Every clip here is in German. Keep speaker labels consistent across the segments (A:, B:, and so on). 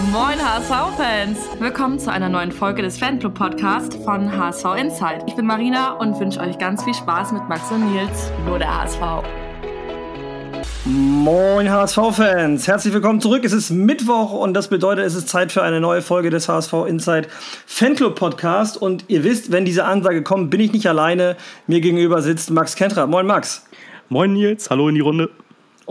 A: Moin HSV-Fans! Willkommen zu einer neuen Folge des Fanclub-Podcasts von HSV Insight. Ich bin Marina und wünsche euch ganz viel Spaß mit Max und Nils, nur der HSV.
B: Moin HSV-Fans, herzlich willkommen zurück. Es ist Mittwoch und das bedeutet, es ist Zeit für eine neue Folge des HSV Insight Fanclub Podcast. Und ihr wisst, wenn diese Ansage kommt, bin ich nicht alleine. Mir gegenüber sitzt Max Kentra. Moin Max.
C: Moin Nils, hallo in die Runde.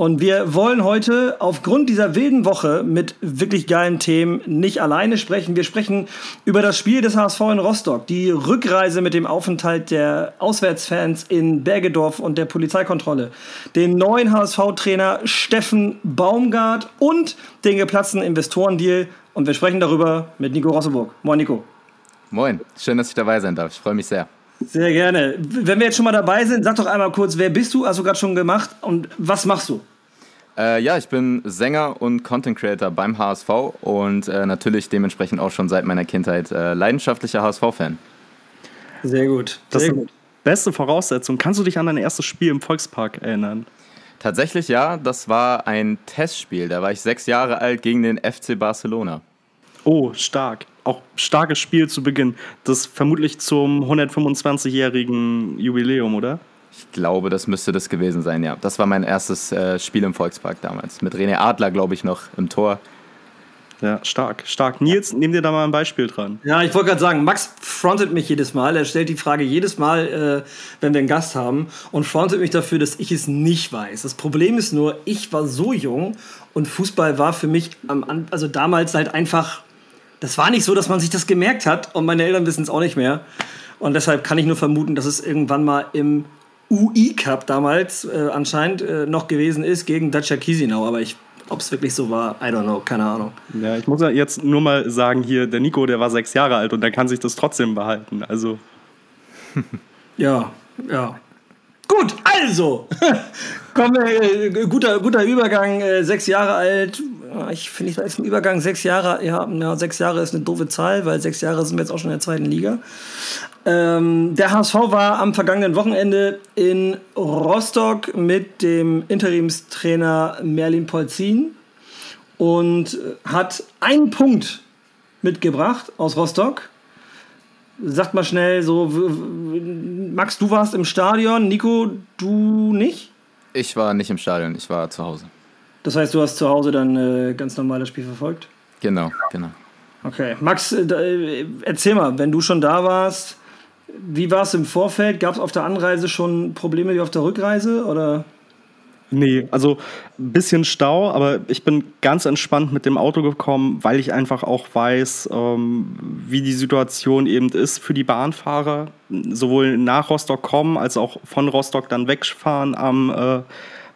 B: Und wir wollen heute aufgrund dieser wilden Woche mit wirklich geilen Themen nicht alleine sprechen. Wir sprechen über das Spiel des HSV in Rostock, die Rückreise mit dem Aufenthalt der Auswärtsfans in Bergedorf und der Polizeikontrolle, den neuen HSV-Trainer Steffen Baumgart und den geplatzten Investorendeal. Und wir sprechen darüber mit Nico Rosseburg. Moin, Nico.
D: Moin, schön, dass ich dabei sein darf. Ich freue mich sehr.
B: Sehr gerne. Wenn wir jetzt schon mal dabei sind, sag doch einmal kurz, wer bist du? Hast du gerade schon gemacht und was machst du?
D: Äh, ja, ich bin Sänger und Content Creator beim HSV und äh, natürlich dementsprechend auch schon seit meiner Kindheit äh, leidenschaftlicher HSV-Fan.
B: Sehr gut.
C: Das
B: Sehr
C: ist
B: gut.
C: beste Voraussetzung. Kannst du dich an dein erstes Spiel im Volkspark erinnern?
D: Tatsächlich ja, das war ein Testspiel. Da war ich sechs Jahre alt gegen den FC Barcelona.
C: Oh, stark. Auch starkes Spiel zu Beginn. Das vermutlich zum 125-jährigen Jubiläum, oder?
D: Ich glaube, das müsste das gewesen sein, ja. Das war mein erstes äh, Spiel im Volkspark damals. Mit René Adler, glaube ich, noch im Tor.
C: Ja, stark, stark. Nils, nimm dir da mal ein Beispiel dran.
B: Ja, ich wollte gerade sagen, Max frontet mich jedes Mal. Er stellt die Frage jedes Mal, äh, wenn wir einen Gast haben, und frontet mich dafür, dass ich es nicht weiß. Das Problem ist nur, ich war so jung und Fußball war für mich am, also damals halt einfach, das war nicht so, dass man sich das gemerkt hat und meine Eltern wissen es auch nicht mehr. Und deshalb kann ich nur vermuten, dass es irgendwann mal im UI Cup damals äh, anscheinend äh, noch gewesen ist gegen Dacia Chisinau. Aber ich, ob es wirklich so war, I don't know, keine Ahnung.
C: Ja, ich muss ja jetzt nur mal sagen, hier, der Nico, der war sechs Jahre alt und der kann sich das trotzdem behalten. Also,
B: Ja, ja. Gut, also. Kommen wir, äh, guter, guter Übergang, äh, sechs Jahre alt. Ja, Ich finde, da ist ein Übergang sechs Jahre. Ja, ja, sechs Jahre ist eine doofe Zahl, weil sechs Jahre sind wir jetzt auch schon in der zweiten Liga. Ähm, der HSV war am vergangenen Wochenende in Rostock mit dem Interimstrainer Merlin Polzin und hat einen Punkt mitgebracht aus Rostock. Sagt mal schnell so, Max, du warst im Stadion, Nico, du nicht?
D: Ich war nicht im Stadion, ich war zu Hause.
B: Das heißt, du hast zu Hause dann äh, ganz normal das Spiel verfolgt?
D: Genau, genau.
B: Okay. Max, äh, äh, erzähl mal, wenn du schon da warst, wie war es im Vorfeld? Gab es auf der Anreise schon Probleme wie auf der Rückreise? Oder?
C: nee, also ein bisschen Stau, aber ich bin ganz entspannt mit dem Auto gekommen, weil ich einfach auch weiß, ähm, wie die Situation eben ist für die Bahnfahrer, sowohl nach Rostock kommen als auch von Rostock dann wegfahren am äh,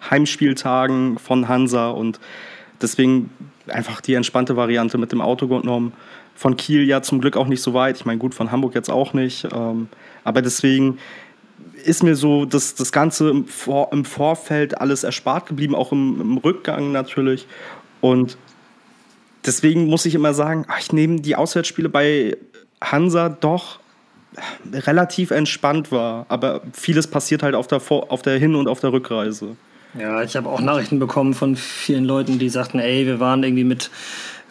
C: Heimspieltagen von Hansa und deswegen einfach die entspannte Variante mit dem Auto genommen. Von Kiel ja zum Glück auch nicht so weit. Ich meine, gut, von Hamburg jetzt auch nicht. Ähm, aber deswegen ist mir so das, das Ganze im, Vor im Vorfeld alles erspart geblieben, auch im, im Rückgang natürlich. Und deswegen muss ich immer sagen, ach, ich nehme die Auswärtsspiele bei Hansa doch relativ entspannt wahr. Aber vieles passiert halt auf der, Vor auf der Hin- und auf der Rückreise.
B: Ja, ich habe auch Nachrichten bekommen von vielen Leuten, die sagten, ey, wir waren irgendwie mit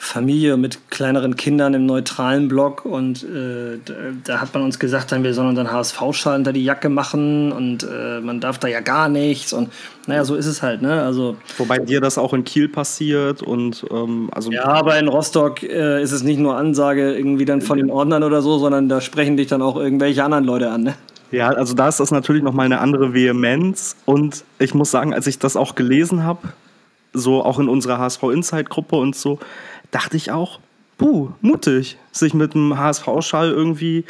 B: Familie, mit kleineren Kindern im neutralen Block und äh, da, da hat man uns gesagt, dann wir sollen unseren HSV-Schal unter die Jacke machen und äh, man darf da ja gar nichts und naja, so ist es halt, ne? Also
C: Wobei dir das auch in Kiel passiert und ähm, also
B: ja, aber in Rostock äh, ist es nicht nur Ansage irgendwie dann von den Ordnern oder so, sondern da sprechen dich dann auch irgendwelche anderen Leute an, ne?
C: Ja, also da ist das natürlich noch mal eine andere Vehemenz. Und ich muss sagen, als ich das auch gelesen habe, so auch in unserer HSV Insight Gruppe und so, dachte ich auch, puh, mutig, sich mit dem HSV-Schal irgendwie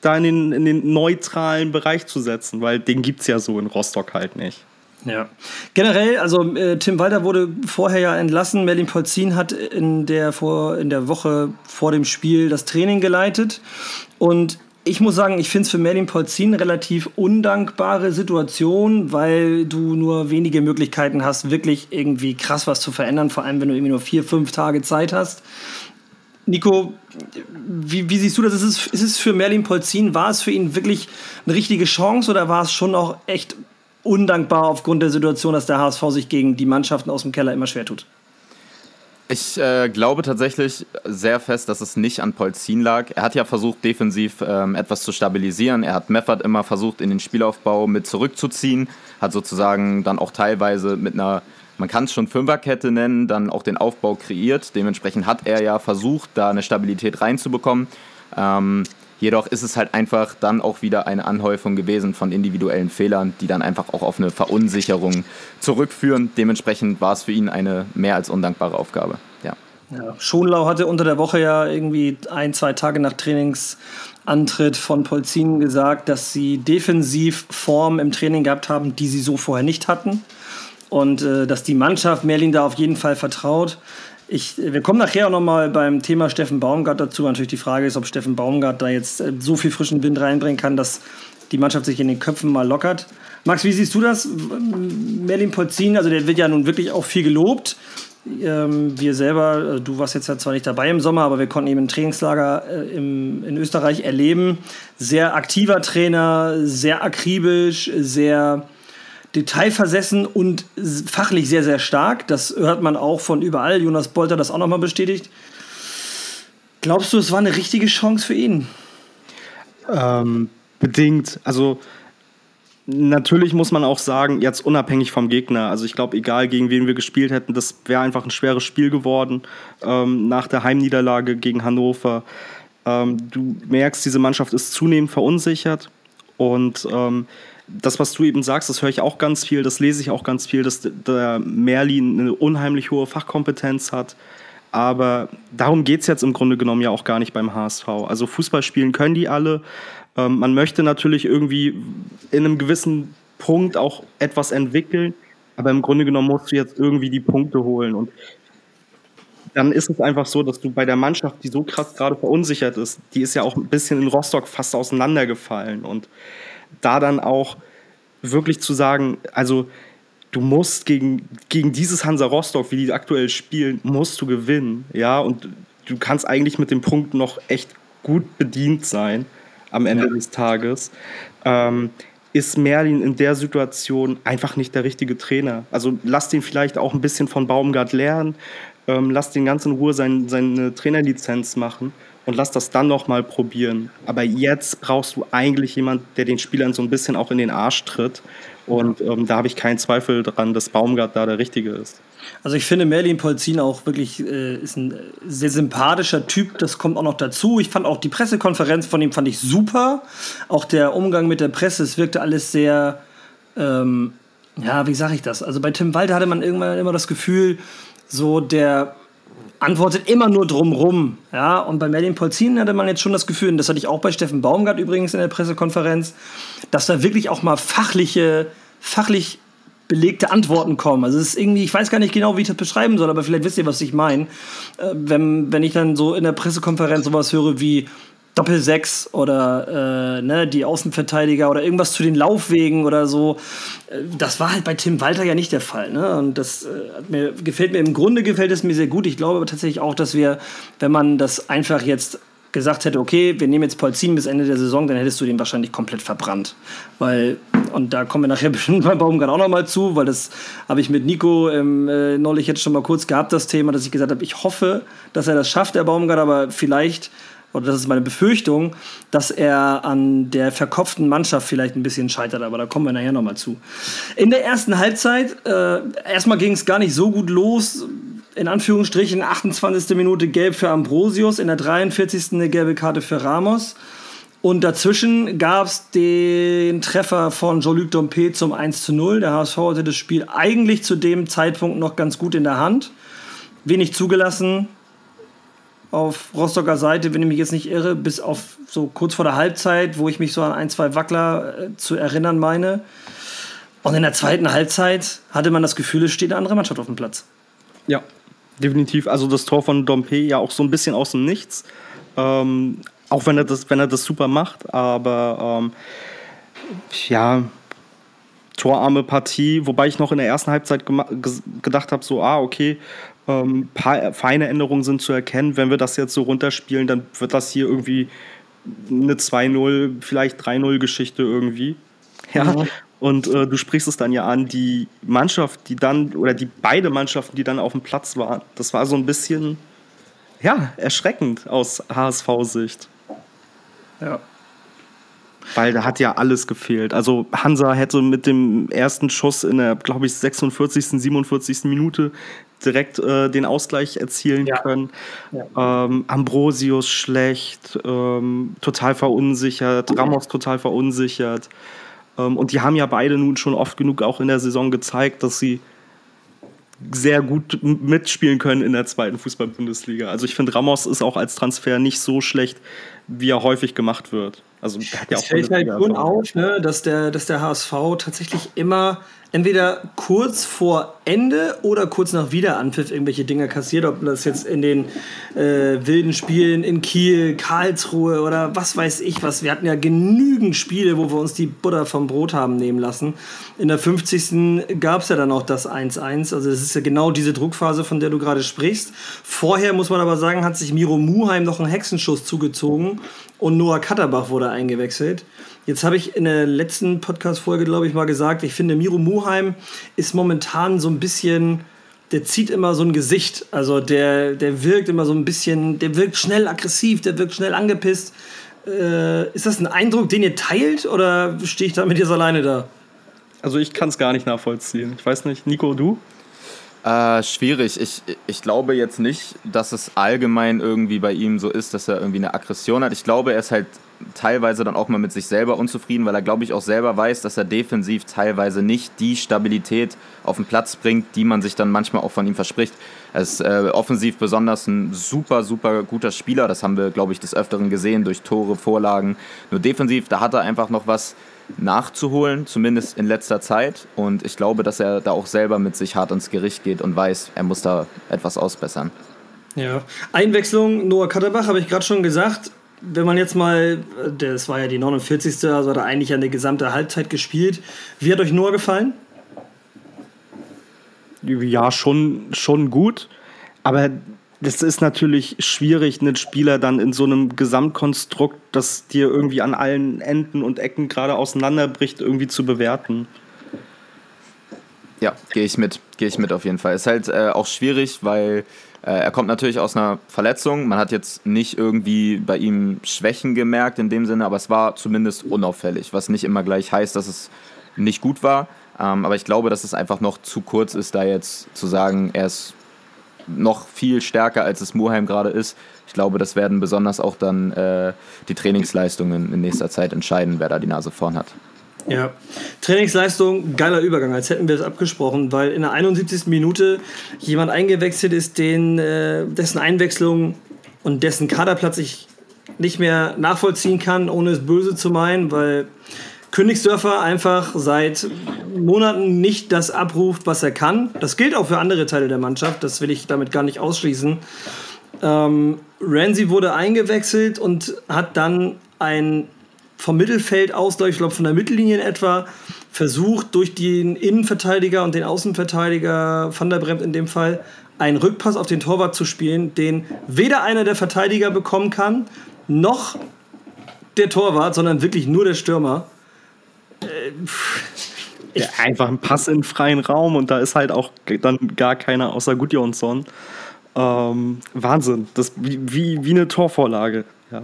C: da in den, in den neutralen Bereich zu setzen, weil den gibt es ja so in Rostock halt nicht.
B: Ja. Generell, also äh, Tim Walter wurde vorher ja entlassen. Merlin Polzin hat in der, vor, in der Woche vor dem Spiel das Training geleitet. Und ich muss sagen, ich finde es für Merlin Polzin eine relativ undankbare Situation, weil du nur wenige Möglichkeiten hast, wirklich irgendwie krass was zu verändern, vor allem wenn du irgendwie nur vier, fünf Tage Zeit hast. Nico, wie, wie siehst du das? Ist es, ist es für Merlin Polzin, war es für ihn wirklich eine richtige Chance oder war es schon auch echt undankbar aufgrund der Situation, dass der HSV sich gegen die Mannschaften aus dem Keller immer schwer tut?
D: Ich äh, glaube tatsächlich sehr fest, dass es nicht an Polzin lag. Er hat ja versucht, defensiv ähm, etwas zu stabilisieren. Er hat Meffert immer versucht, in den Spielaufbau mit zurückzuziehen. Hat sozusagen dann auch teilweise mit einer, man kann es schon Fünferkette nennen, dann auch den Aufbau kreiert. Dementsprechend hat er ja versucht, da eine Stabilität reinzubekommen. Ähm, Jedoch ist es halt einfach dann auch wieder eine Anhäufung gewesen von individuellen Fehlern, die dann einfach auch auf eine Verunsicherung zurückführen. Dementsprechend war es für ihn eine mehr als undankbare Aufgabe. Ja.
B: Ja, Schonlau hatte unter der Woche ja irgendwie ein, zwei Tage nach Trainingsantritt von Polzin gesagt, dass sie defensiv Form im Training gehabt haben, die sie so vorher nicht hatten. Und äh, dass die Mannschaft Merlin da auf jeden Fall vertraut. Ich, wir kommen nachher auch nochmal beim Thema Steffen Baumgart dazu. Natürlich die Frage ist, ob Steffen Baumgart da jetzt äh, so viel frischen Wind reinbringen kann, dass die Mannschaft sich in den Köpfen mal lockert. Max, wie siehst du das? Merlin Polzin, also der wird ja nun wirklich auch viel gelobt. Ähm, wir selber, äh, du warst jetzt ja zwar nicht dabei im Sommer, aber wir konnten eben ein Trainingslager äh, in Österreich erleben. Sehr aktiver Trainer, sehr akribisch, sehr detailversessen und fachlich sehr, sehr stark. Das hört man auch von überall. Jonas Bolter das auch nochmal bestätigt. Glaubst du, es war eine richtige Chance für ihn?
C: Ähm, bedingt. Also natürlich muss man auch sagen, jetzt unabhängig vom Gegner. Also ich glaube, egal gegen wen wir gespielt hätten, das wäre einfach ein schweres Spiel geworden ähm, nach der Heimniederlage gegen Hannover. Ähm, du merkst, diese Mannschaft ist zunehmend verunsichert und ähm, das, was du eben sagst, das höre ich auch ganz viel, das lese ich auch ganz viel, dass der Merlin eine unheimlich hohe Fachkompetenz hat. Aber darum geht es jetzt im Grunde genommen ja auch gar nicht beim HSV. Also Fußball spielen können die alle. Ähm, man möchte natürlich irgendwie in einem gewissen Punkt auch etwas entwickeln, aber im Grunde genommen musst du jetzt irgendwie die Punkte holen. Und dann ist es einfach so, dass du bei der Mannschaft, die so krass gerade verunsichert ist, die ist ja auch ein bisschen in Rostock fast auseinandergefallen. Und da dann auch wirklich zu sagen, also du musst gegen, gegen dieses Hansa Rostock, wie die aktuell spielen, musst du gewinnen, ja, und du kannst eigentlich mit dem Punkt noch echt gut bedient sein am Ende ja. des Tages. Ähm, ist Merlin in der Situation einfach nicht der richtige Trainer. Also lass den vielleicht auch ein bisschen von Baumgart lernen, ähm, lass den ganz in Ruhe sein, seine Trainerlizenz machen und lass das dann nochmal probieren. Aber jetzt brauchst du eigentlich jemanden, der den Spielern so ein bisschen auch in den Arsch tritt. Und ähm, da habe ich keinen Zweifel daran, dass Baumgart da der Richtige ist.
B: Also ich finde Merlin Polzin auch wirklich äh, ist ein sehr sympathischer Typ. Das kommt auch noch dazu. Ich fand auch die Pressekonferenz von ihm fand ich super. Auch der Umgang mit der Presse, es wirkte alles sehr, ähm, ja, wie sage ich das? Also bei Tim Walter hatte man irgendwann immer das Gefühl, so der antwortet immer nur drumrum. Ja? Und bei Merlin Polzin hatte man jetzt schon das Gefühl, und das hatte ich auch bei Steffen Baumgart übrigens in der Pressekonferenz, dass da wirklich auch mal fachliche, fachlich belegte Antworten kommen. Also es ist irgendwie, ich weiß gar nicht genau, wie ich das beschreiben soll, aber vielleicht wisst ihr, was ich meine. Äh, wenn, wenn ich dann so in der Pressekonferenz sowas höre wie, Doppelsechs oder äh, ne, die Außenverteidiger oder irgendwas zu den Laufwegen oder so. Äh, das war halt bei Tim Walter ja nicht der Fall. Ne? Und das äh, mir, gefällt mir im Grunde gefällt es mir sehr gut. Ich glaube aber tatsächlich auch, dass wir, wenn man das einfach jetzt gesagt hätte, okay, wir nehmen jetzt Polzin bis Ende der Saison, dann hättest du den wahrscheinlich komplett verbrannt. Weil, und da kommen wir nachher bestimmt beim Baumgart auch nochmal zu, weil das habe ich mit Nico ähm, äh, neulich jetzt schon mal kurz gehabt, das Thema, dass ich gesagt habe, ich hoffe, dass er das schafft, der Baumgart, aber vielleicht oder das ist meine Befürchtung, dass er an der verkopften Mannschaft vielleicht ein bisschen scheitert, aber da kommen wir nachher nochmal zu. In der ersten Halbzeit, äh, erstmal ging es gar nicht so gut los. In Anführungsstrichen 28. Minute gelb für Ambrosius, in der 43. eine gelbe Karte für Ramos. Und dazwischen gab es den Treffer von Jean-Luc Dompe zum 1 zu 0. Der HSV hatte das Spiel eigentlich zu dem Zeitpunkt noch ganz gut in der Hand. Wenig zugelassen, auf Rostocker Seite, wenn ich mich jetzt nicht irre, bis auf so kurz vor der Halbzeit, wo ich mich so an ein, zwei Wackler äh, zu erinnern meine. Und in der zweiten Halbzeit hatte man das Gefühl, es steht eine andere Mannschaft auf dem Platz.
C: Ja, definitiv. Also das Tor von Dompe ja auch so ein bisschen aus dem Nichts. Ähm, auch wenn er das, wenn er das super macht, aber ähm, ja, torarme Partie, wobei ich noch in der ersten Halbzeit gedacht habe, so, ah, okay, ähm, paar feine Änderungen sind zu erkennen. Wenn wir das jetzt so runterspielen, dann wird das hier irgendwie eine 2-0, vielleicht 3-0 Geschichte irgendwie. Ja. Mhm. Und äh, du sprichst es dann ja an, die Mannschaft, die dann, oder die beide Mannschaften, die dann auf dem Platz waren, das war so ein bisschen, ja, erschreckend aus HSV-Sicht.
B: Ja.
C: Weil da hat ja alles gefehlt. Also Hansa hätte mit dem ersten Schuss in der, glaube ich, 46., 47. Minute direkt äh, den Ausgleich erzielen ja. können. Ja. Ähm, Ambrosius schlecht, ähm, total verunsichert, Ramos total verunsichert. Ähm, und die haben ja beide nun schon oft genug auch in der Saison gezeigt, dass sie sehr gut mitspielen können in der zweiten Fußball-Bundesliga. Also ich finde, Ramos ist auch als Transfer nicht so schlecht, wie er häufig gemacht wird. Also
B: hat ja auch fällt halt schon auf, ne, dass, der, dass der HSV tatsächlich immer entweder kurz vor Ende oder kurz nach Wiederanpfiff irgendwelche Dinge kassiert, ob das jetzt in den äh, wilden Spielen in Kiel, Karlsruhe oder was weiß ich was. Wir hatten ja genügend Spiele, wo wir uns die Butter vom Brot haben nehmen lassen. In der 50. gab es ja dann auch das 1-1. Also das ist ja genau diese Druckphase, von der du gerade sprichst. Vorher muss man aber sagen, hat sich Miro Muheim noch einen Hexenschuss zugezogen und Noah Katterbach wurde eingewechselt. Jetzt habe ich in der letzten Podcast-Folge, glaube ich, mal gesagt, ich finde, Miro Muheim ist momentan so ein bisschen, der zieht immer so ein Gesicht. Also der, der wirkt immer so ein bisschen, der wirkt schnell aggressiv, der wirkt schnell angepisst. Äh, ist das ein Eindruck, den ihr teilt oder stehe ich da mit dir alleine da?
C: Also ich kann es gar nicht nachvollziehen. Ich weiß nicht, Nico, du?
D: Äh, schwierig. Ich, ich glaube jetzt nicht, dass es allgemein irgendwie bei ihm so ist, dass er irgendwie eine Aggression hat. Ich glaube, er ist halt teilweise dann auch mal mit sich selber unzufrieden, weil er, glaube ich, auch selber weiß, dass er defensiv teilweise nicht die Stabilität auf den Platz bringt, die man sich dann manchmal auch von ihm verspricht. Er ist äh, offensiv besonders ein super, super guter Spieler. Das haben wir, glaube ich, des Öfteren gesehen durch Tore, Vorlagen. Nur defensiv, da hat er einfach noch was nachzuholen, zumindest in letzter Zeit. Und ich glaube, dass er da auch selber mit sich hart ins Gericht geht und weiß, er muss da etwas ausbessern.
B: Ja, Einwechslung, Noah Katterbach, habe ich gerade schon gesagt. Wenn man jetzt mal, das war ja die 49. Also hat er eigentlich eine gesamte Halbzeit gespielt. Wie hat euch Noah gefallen?
C: Ja, schon, schon gut. Aber das ist natürlich schwierig, einen Spieler dann in so einem Gesamtkonstrukt, das dir irgendwie an allen Enden und Ecken gerade auseinanderbricht, irgendwie zu bewerten.
D: Ja, gehe ich mit. Gehe ich mit auf jeden Fall. Ist halt äh, auch schwierig, weil äh, er kommt natürlich aus einer Verletzung. Man hat jetzt nicht irgendwie bei ihm Schwächen gemerkt in dem Sinne, aber es war zumindest unauffällig, was nicht immer gleich heißt, dass es nicht gut war. Ähm, aber ich glaube, dass es einfach noch zu kurz ist, da jetzt zu sagen, er ist noch viel stärker, als es Moheim gerade ist. Ich glaube, das werden besonders auch dann äh, die Trainingsleistungen in nächster Zeit entscheiden, wer da die Nase vorn hat.
B: Ja, Trainingsleistung, geiler Übergang, als hätten wir es abgesprochen, weil in der 71. Minute jemand eingewechselt ist, den, äh, dessen Einwechslung und dessen Kaderplatz ich nicht mehr nachvollziehen kann, ohne es böse zu meinen, weil Königsdörfer einfach seit Monaten nicht das abruft, was er kann. Das gilt auch für andere Teile der Mannschaft, das will ich damit gar nicht ausschließen. Ähm, Ramsey wurde eingewechselt und hat dann ein vom Mittelfeld aus, ich glaube von der Mittellinie in etwa, versucht durch den Innenverteidiger und den Außenverteidiger Van der Bremt in dem Fall einen Rückpass auf den Torwart zu spielen, den weder einer der Verteidiger bekommen kann, noch der Torwart, sondern wirklich nur der Stürmer.
C: Äh, ja, einfach ein Pass in freien Raum und da ist halt auch dann gar keiner außer Gudjonsson. Ähm, Wahnsinn, das wie, wie, eine Torvorlage. Ja.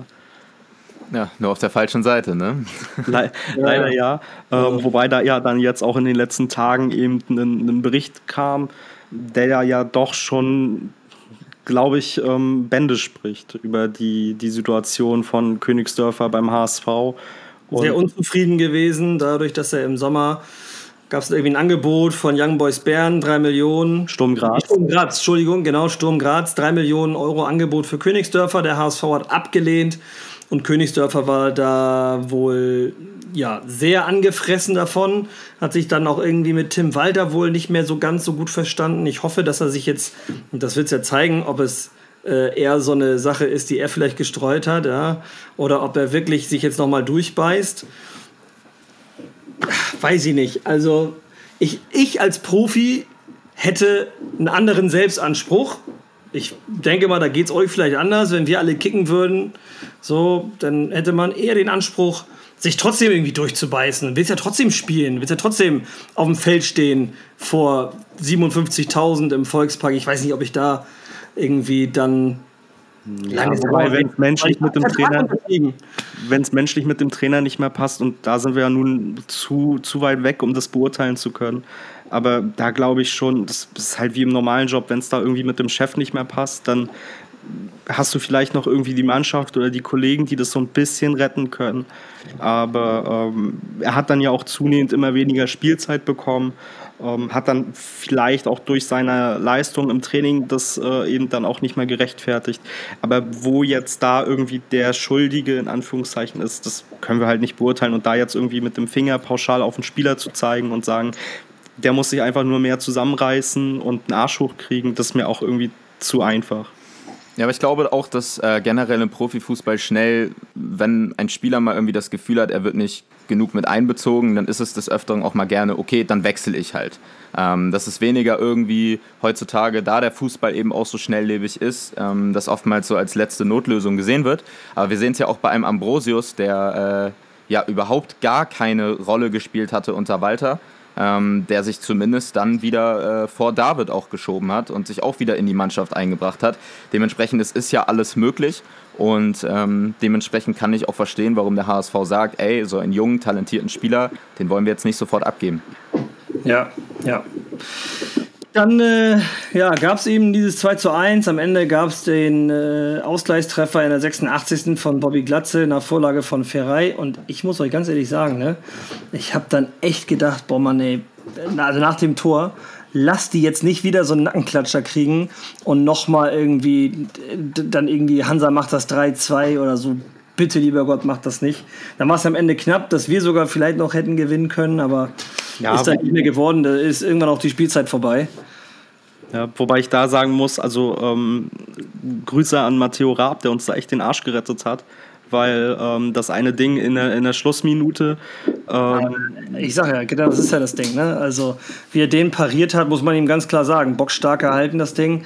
D: Ja, nur auf der falschen Seite, ne?
C: Le leider ja. Ähm, wobei da ja dann jetzt auch in den letzten Tagen eben ein, ein Bericht kam, der ja doch schon, glaube ich, ähm, Bände spricht über die, die Situation von Königsdörfer beim HSV.
B: Und Sehr unzufrieden gewesen, dadurch, dass er im Sommer gab es irgendwie ein Angebot von Young Boys Bern, 3 Millionen.
C: Sturm Graz.
B: Sturm Graz, Entschuldigung, genau, Sturm Graz, 3 Millionen Euro Angebot für Königsdörfer. Der HSV hat abgelehnt. Und Königsdörfer war da wohl ja, sehr angefressen davon, hat sich dann auch irgendwie mit Tim Walter wohl nicht mehr so ganz so gut verstanden. Ich hoffe, dass er sich jetzt, und das wird es ja zeigen, ob es äh, eher so eine Sache ist, die er vielleicht gestreut hat, ja, oder ob er wirklich sich jetzt nochmal durchbeißt. Weiß ich nicht. Also ich, ich als Profi hätte einen anderen Selbstanspruch Ich denke mal, da geht es euch vielleicht anders. Wenn wir alle kicken würden, so, dann hätte man eher den Anspruch, sich trotzdem irgendwie durchzubeißen. Willst ja trotzdem spielen, willst ja trotzdem auf dem Feld stehen vor 57.000 im Volkspark. Ich weiß nicht, ob ich da irgendwie dann
C: ja, wobei, wenn es menschlich mit dem Trainer, wenn es menschlich mit dem Trainer nicht mehr passt und da sind wir ja nun zu, zu weit weg, um das beurteilen zu können. Aber da glaube ich schon, das ist halt wie im normalen Job, wenn es da irgendwie mit dem Chef nicht mehr passt, dann hast du vielleicht noch irgendwie die Mannschaft oder die Kollegen, die das so ein bisschen retten können. Aber ähm, er hat dann ja auch zunehmend immer weniger Spielzeit bekommen, ähm, hat dann vielleicht auch durch seine Leistung im Training das äh, eben dann auch nicht mehr gerechtfertigt. Aber wo jetzt da irgendwie der Schuldige in Anführungszeichen ist, das können wir halt nicht beurteilen. Und da jetzt irgendwie mit dem Finger pauschal auf den Spieler zu zeigen und sagen, der muss sich einfach nur mehr zusammenreißen und einen Arsch hochkriegen, das ist mir auch irgendwie zu einfach.
D: Ja, aber ich glaube auch, dass äh, generell im Profifußball schnell, wenn ein Spieler mal irgendwie das Gefühl hat, er wird nicht genug mit einbezogen, dann ist es des Öfteren auch mal gerne, okay, dann wechsle ich halt. Ähm, das ist weniger irgendwie heutzutage, da der Fußball eben auch so schnelllebig ist, ähm, das oftmals so als letzte Notlösung gesehen wird. Aber wir sehen es ja auch bei einem Ambrosius, der äh, ja überhaupt gar keine Rolle gespielt hatte unter Walter ähm, der sich zumindest dann wieder äh, vor David auch geschoben hat und sich auch wieder in die Mannschaft eingebracht hat. Dementsprechend, es ist ja alles möglich und ähm, dementsprechend kann ich auch verstehen, warum der HSV sagt, ey, so einen jungen, talentierten Spieler, den wollen wir jetzt nicht sofort abgeben.
B: Ja, ja. Dann äh, ja, gab es eben dieses 2 zu 1. Am Ende gab es den äh, Ausgleichstreffer in der 86. von Bobby Glatze nach Vorlage von Ferrei. Und ich muss euch ganz ehrlich sagen, ne, ich habe dann echt gedacht, boah Mann, ey, also nach dem Tor, lass die jetzt nicht wieder so einen Nackenklatscher kriegen und nochmal irgendwie, dann irgendwie Hansa macht das 3-2 oder so. Bitte, lieber Gott, macht das nicht. Dann war es am Ende knapp, dass wir sogar vielleicht noch hätten gewinnen können, aber ja, ist dann nicht mehr geworden. Da ist irgendwann auch die Spielzeit vorbei.
C: Ja, wobei ich da sagen muss, also ähm, Grüße an Matteo Raab, der uns da echt den Arsch gerettet hat, weil ähm, das eine Ding in der, in der Schlussminute. Ähm,
B: ich sag ja, genau, das ist ja das Ding. Ne? Also, wie er den pariert hat, muss man ihm ganz klar sagen. Bockstark gehalten, das Ding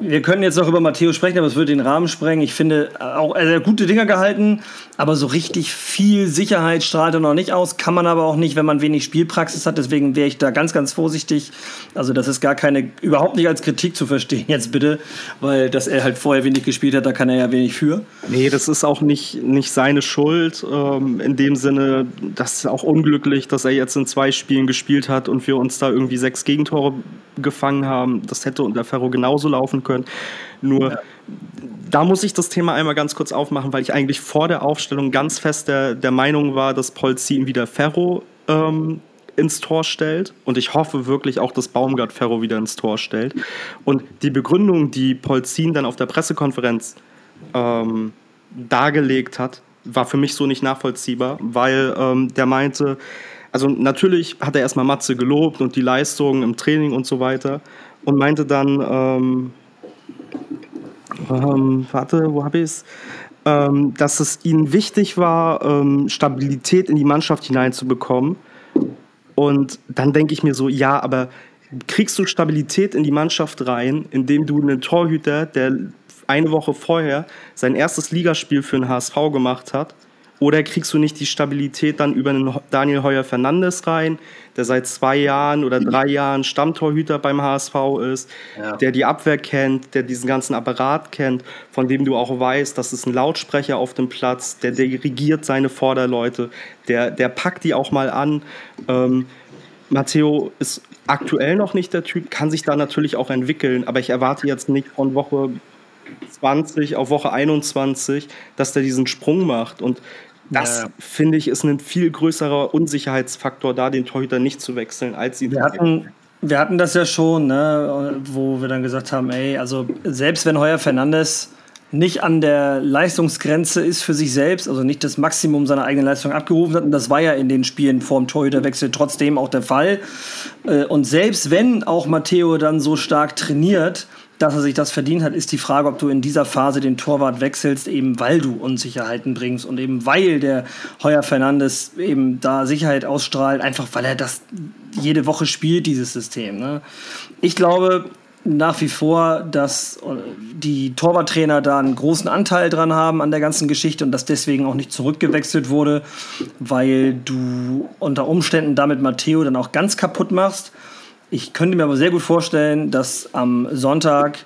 B: wir können jetzt noch über Matteo sprechen, aber es würde den Rahmen sprengen. Ich finde auch er hat gute Dinger gehalten, aber so richtig viel Sicherheit strahlt er noch nicht aus. Kann man aber auch nicht, wenn man wenig Spielpraxis hat. Deswegen wäre ich da ganz, ganz vorsichtig. Also das ist gar keine, überhaupt nicht als Kritik zu verstehen jetzt bitte, weil dass er halt vorher wenig gespielt hat, da kann er ja wenig für.
C: Nee, das ist auch nicht, nicht seine Schuld. Ähm, in dem Sinne, das ist auch unglücklich, dass er jetzt in zwei Spielen gespielt hat und wir uns da irgendwie sechs Gegentore gefangen haben. Das hätte unter Ferro genauso laufen können. Nur ja. da muss ich das Thema einmal ganz kurz aufmachen, weil ich eigentlich vor der Aufstellung ganz fest der, der Meinung war, dass Polzin wieder Ferro ähm, ins Tor stellt. Und ich hoffe wirklich auch, dass Baumgart Ferro wieder ins Tor stellt. Und die Begründung, die Polzin dann auf der Pressekonferenz ähm, dargelegt hat, war für mich so nicht nachvollziehbar, weil ähm, der meinte, also natürlich hat er erstmal Matze gelobt und die Leistungen im Training und so weiter und meinte dann, ähm, ähm, warte, wo habe ich es? Ähm, dass es ihnen wichtig war, ähm, Stabilität in die Mannschaft hineinzubekommen. Und dann denke ich mir so, ja, aber kriegst du Stabilität in die Mannschaft rein, indem du einen Torhüter, der eine Woche vorher sein erstes Ligaspiel für den HSV gemacht hat, oder kriegst du nicht die Stabilität dann über einen Daniel Heuer Fernandes rein, der seit zwei Jahren oder drei Jahren Stammtorhüter beim HSV ist, ja. der die Abwehr kennt, der diesen ganzen Apparat kennt, von dem du auch weißt, das ist ein Lautsprecher auf dem Platz, der dirigiert seine Vorderleute, der, der packt die auch mal an. Ähm, Matteo ist aktuell noch nicht der Typ, kann sich da natürlich auch entwickeln, aber ich erwarte jetzt nicht von Woche 20 auf Woche 21, dass der diesen Sprung macht. Und das, ja. finde ich, ist ein viel größerer Unsicherheitsfaktor, da den Torhüter nicht zu wechseln, als ihn
B: wir hatten, wir hatten das ja schon, ne, wo wir dann gesagt haben, ey, also selbst wenn Heuer Fernandes nicht an der Leistungsgrenze ist für sich selbst, also nicht das Maximum seiner eigenen Leistung abgerufen hat. Und das war ja in den Spielen vorm Torhüterwechsel trotzdem auch der Fall. Äh, und selbst wenn auch Matteo dann so stark trainiert, dass er sich das verdient hat, ist die Frage, ob du in dieser Phase den Torwart wechselst, eben weil du Unsicherheiten bringst und eben weil der Heuer Fernandes eben da Sicherheit ausstrahlt, einfach weil er das jede Woche spielt, dieses System. Ne? Ich glaube, nach wie vor, dass die Torwarttrainer da einen großen Anteil dran haben an der ganzen Geschichte und dass deswegen auch nicht zurückgewechselt wurde, weil du unter Umständen damit Matteo dann auch ganz kaputt machst. Ich könnte mir aber sehr gut vorstellen, dass am Sonntag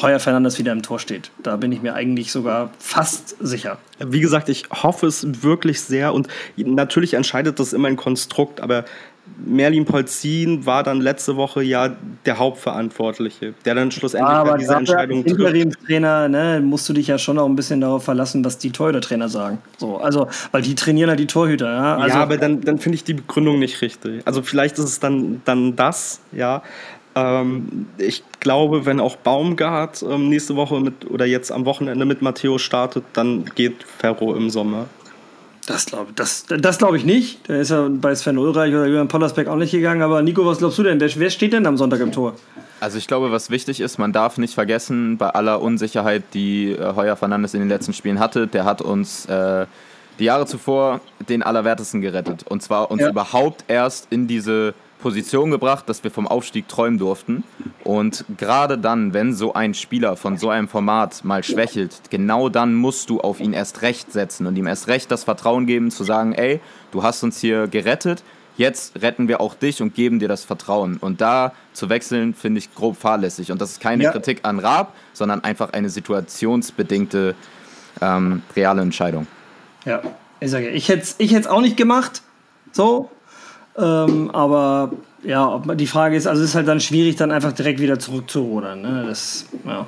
B: Heuer Fernandes wieder im Tor steht. Da bin ich mir eigentlich sogar fast sicher.
C: Wie gesagt, ich hoffe es wirklich sehr und natürlich entscheidet das immer ein Konstrukt, aber Merlin Polzin war dann letzte Woche ja der Hauptverantwortliche, der dann schlussendlich
B: ja,
C: diese Entscheidung
B: trifft. Interimstrainer, ne, musst du dich ja schon auch ein bisschen darauf verlassen, was die Torhüter-Trainer sagen. So, also, weil die trainieren ja die Torhüter. Ja, also,
C: ja aber dann, dann finde ich die Begründung nicht richtig. Also vielleicht ist es dann, dann das, ja. Ähm, ich glaube, wenn auch Baumgart ähm, nächste Woche mit oder jetzt am Wochenende mit Matteo startet, dann geht Ferro im Sommer.
B: Das glaube das, das glaub ich nicht. Da ist ja bei Sven Ulreich oder Jürgen Pollersbeck auch nicht gegangen. Aber Nico, was glaubst du denn? Wer, wer steht denn am Sonntag im Tor?
D: Also ich glaube, was wichtig ist, man darf nicht vergessen, bei aller Unsicherheit, die äh, Heuer Fernandes in den letzten Spielen hatte, der hat uns äh, die Jahre zuvor den Allerwertesten gerettet. Und zwar uns ja. überhaupt erst in diese Position gebracht, dass wir vom Aufstieg träumen durften. Und gerade dann, wenn so ein Spieler von so einem Format mal schwächelt, genau dann musst du auf ihn erst recht setzen und ihm erst recht das Vertrauen geben, zu sagen, ey, du hast uns hier gerettet, jetzt retten wir auch dich und geben dir das Vertrauen. Und da zu wechseln, finde ich grob fahrlässig. Und das ist keine ja. Kritik an Raab, sondern einfach eine situationsbedingte ähm, reale Entscheidung.
B: Ja, ich sage, ich hätte es ich auch nicht gemacht. So, ähm, aber ja, ob man, die Frage ist, also es ist halt dann schwierig, dann einfach direkt wieder zurückzurudern. Ne? Das, ja.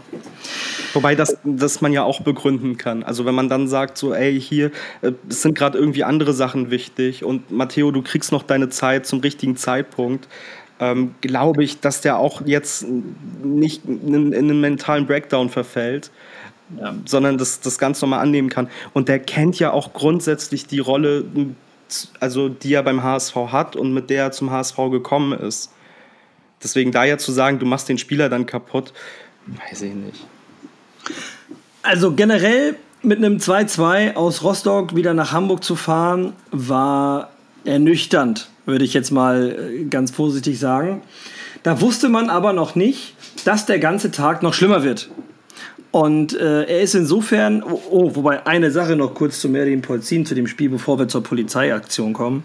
C: Wobei das, das man ja auch begründen kann. Also wenn man dann sagt, so, ey, hier, äh, sind gerade irgendwie andere Sachen wichtig und Matteo, du kriegst noch deine Zeit zum richtigen Zeitpunkt, ähm, glaube ich, dass der auch jetzt nicht in, in einen mentalen Breakdown verfällt. Ja, sondern das, das ganz normal annehmen kann. Und der kennt ja auch grundsätzlich die Rolle also die er beim HSV hat und mit der er zum HSV gekommen ist. Deswegen da ja zu sagen, du machst den Spieler dann kaputt, weiß ich nicht.
B: Also generell mit einem 2-2 aus Rostock wieder nach Hamburg zu fahren, war ernüchternd, würde ich jetzt mal äh, ganz vorsichtig sagen. Da wusste man aber noch nicht, dass der ganze Tag noch schlimmer wird. Und äh, er ist insofern, oh, oh, wobei eine Sache noch kurz zu Merlin Polzin, zu dem Spiel, bevor wir zur Polizeiaktion kommen.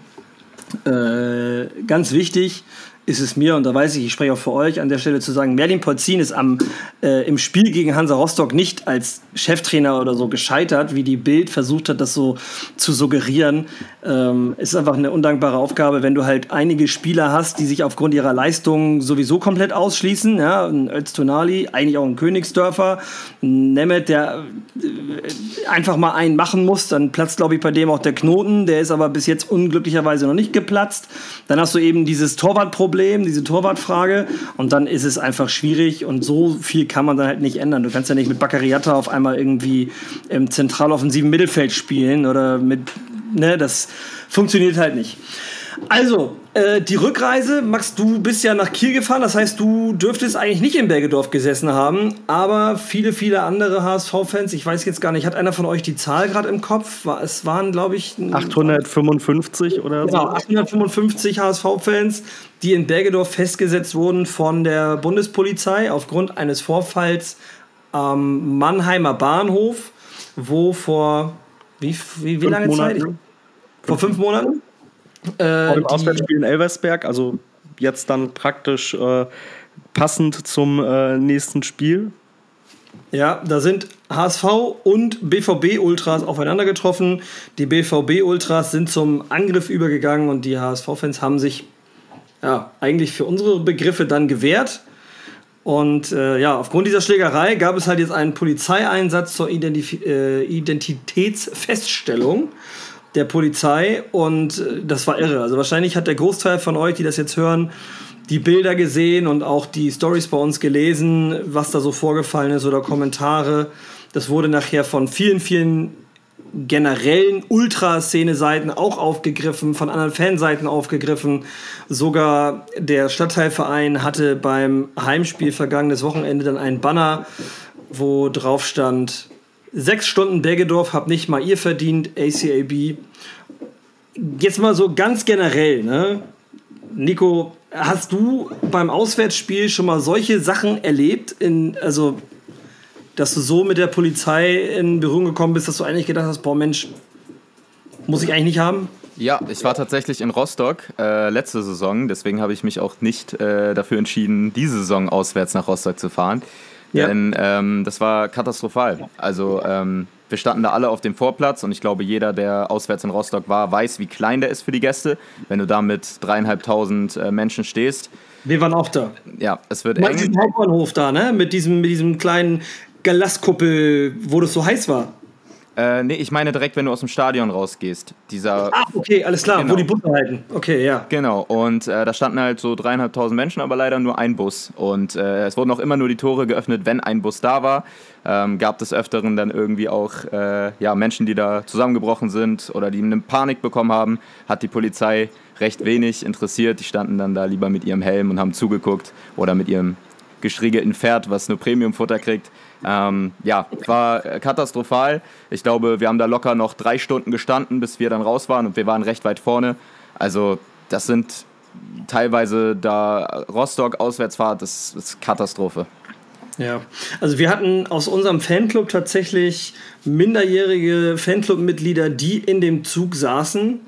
B: Äh, ganz wichtig, ist es mir, und da weiß ich, ich spreche auch für euch an der Stelle zu sagen, Merlin Polzin ist am, äh, im Spiel gegen Hansa Rostock nicht als Cheftrainer oder so gescheitert, wie die Bild versucht hat, das so zu suggerieren. Ähm, ist einfach eine undankbare Aufgabe, wenn du halt einige Spieler hast, die sich aufgrund ihrer Leistungen sowieso komplett ausschließen. Ja, ein Öztunali, eigentlich auch ein Königsdörfer, ein Nemeth, der äh, einfach mal einen machen muss, dann platzt, glaube ich, bei dem auch der Knoten. Der ist aber bis jetzt unglücklicherweise noch nicht geplatzt. Dann hast du eben dieses Torwartproblem Problem, diese Torwartfrage. Und dann ist es einfach schwierig und so viel kann man dann halt nicht ändern. Du kannst ja nicht mit Baccariata auf einmal irgendwie im zentraloffensiven Mittelfeld spielen oder mit, ne, das funktioniert halt nicht. Also, äh, die Rückreise, Max, du bist ja nach Kiel gefahren, das heißt, du dürftest eigentlich nicht in Bergedorf gesessen haben, aber viele, viele andere HSV-Fans, ich weiß jetzt gar nicht, hat einer von euch die Zahl gerade im Kopf? Es waren, glaube ich,
C: 855 oder so.
B: Genau, 855 HSV-Fans, die in Bergedorf festgesetzt wurden von der Bundespolizei aufgrund eines Vorfalls am Mannheimer Bahnhof, wo vor wie, wie, wie lange Monate. Zeit? Vor fünf Monaten?
C: Äh, Vor dem Auswärtsspiel in Elversberg, also jetzt dann praktisch äh, passend zum äh, nächsten Spiel.
B: Ja, da sind HSV und BVB-Ultras aufeinander getroffen. Die BVB-Ultras sind zum Angriff übergegangen und die HSV-Fans haben sich ja, eigentlich für unsere Begriffe dann gewehrt. Und äh, ja, aufgrund dieser Schlägerei gab es halt jetzt einen Polizeieinsatz zur Identif äh, Identitätsfeststellung der Polizei und äh, das war irre. Also wahrscheinlich hat der Großteil von euch, die das jetzt hören, die Bilder gesehen und auch die Stories bei uns gelesen, was da so vorgefallen ist oder Kommentare. Das wurde nachher von vielen, vielen generellen Ultraszene-Seiten auch aufgegriffen, von anderen Fanseiten aufgegriffen. Sogar der Stadtteilverein hatte beim Heimspiel vergangenes Wochenende dann einen Banner, wo drauf stand, Sechs Stunden Bergedorf habt nicht mal ihr verdient, ACAB. Jetzt mal so ganz generell, ne? Nico, hast du beim Auswärtsspiel schon mal solche Sachen erlebt? In, also, dass du so mit der Polizei in Berührung gekommen bist, dass du eigentlich gedacht hast, boah Mensch, muss ich eigentlich nicht haben?
D: Ja, ich war tatsächlich in Rostock äh, letzte Saison, deswegen habe ich mich auch nicht äh, dafür entschieden, diese Saison auswärts nach Rostock zu fahren. Ja. Denn ähm, das war katastrophal. Also ähm, wir standen da alle auf dem Vorplatz und ich glaube, jeder, der auswärts in Rostock war, weiß, wie klein der ist für die Gäste. Wenn du da mit dreieinhalbtausend äh, Menschen stehst.
B: Wir waren auch da.
D: Ja, es wird
B: eng. Diesen Hauptbahnhof da, ne? Mit diesem, mit diesem kleinen Glaskuppel, wo das so heiß war.
D: Äh, nee, ich meine direkt, wenn du aus dem Stadion rausgehst. Dieser,
B: Ach, okay, alles klar, genau. wo die Busse halten. Okay, ja.
D: Genau, und äh, da standen halt so dreieinhalbtausend Menschen, aber leider nur ein Bus. Und äh, es wurden auch immer nur die Tore geöffnet, wenn ein Bus da war. Ähm, gab des Öfteren dann irgendwie auch äh, ja, Menschen, die da zusammengebrochen sind oder die eine Panik bekommen haben. Hat die Polizei recht wenig interessiert. Die standen dann da lieber mit ihrem Helm und haben zugeguckt oder mit ihrem gestriegelten Pferd, was nur Premiumfutter kriegt. Ähm, ja, war katastrophal. Ich glaube, wir haben da locker noch drei Stunden gestanden, bis wir dann raus waren und wir waren recht weit vorne. Also das sind teilweise da Rostock Auswärtsfahrt, das ist Katastrophe.
B: Ja, also wir hatten aus unserem Fanclub tatsächlich minderjährige Fanclub-Mitglieder, die in dem Zug saßen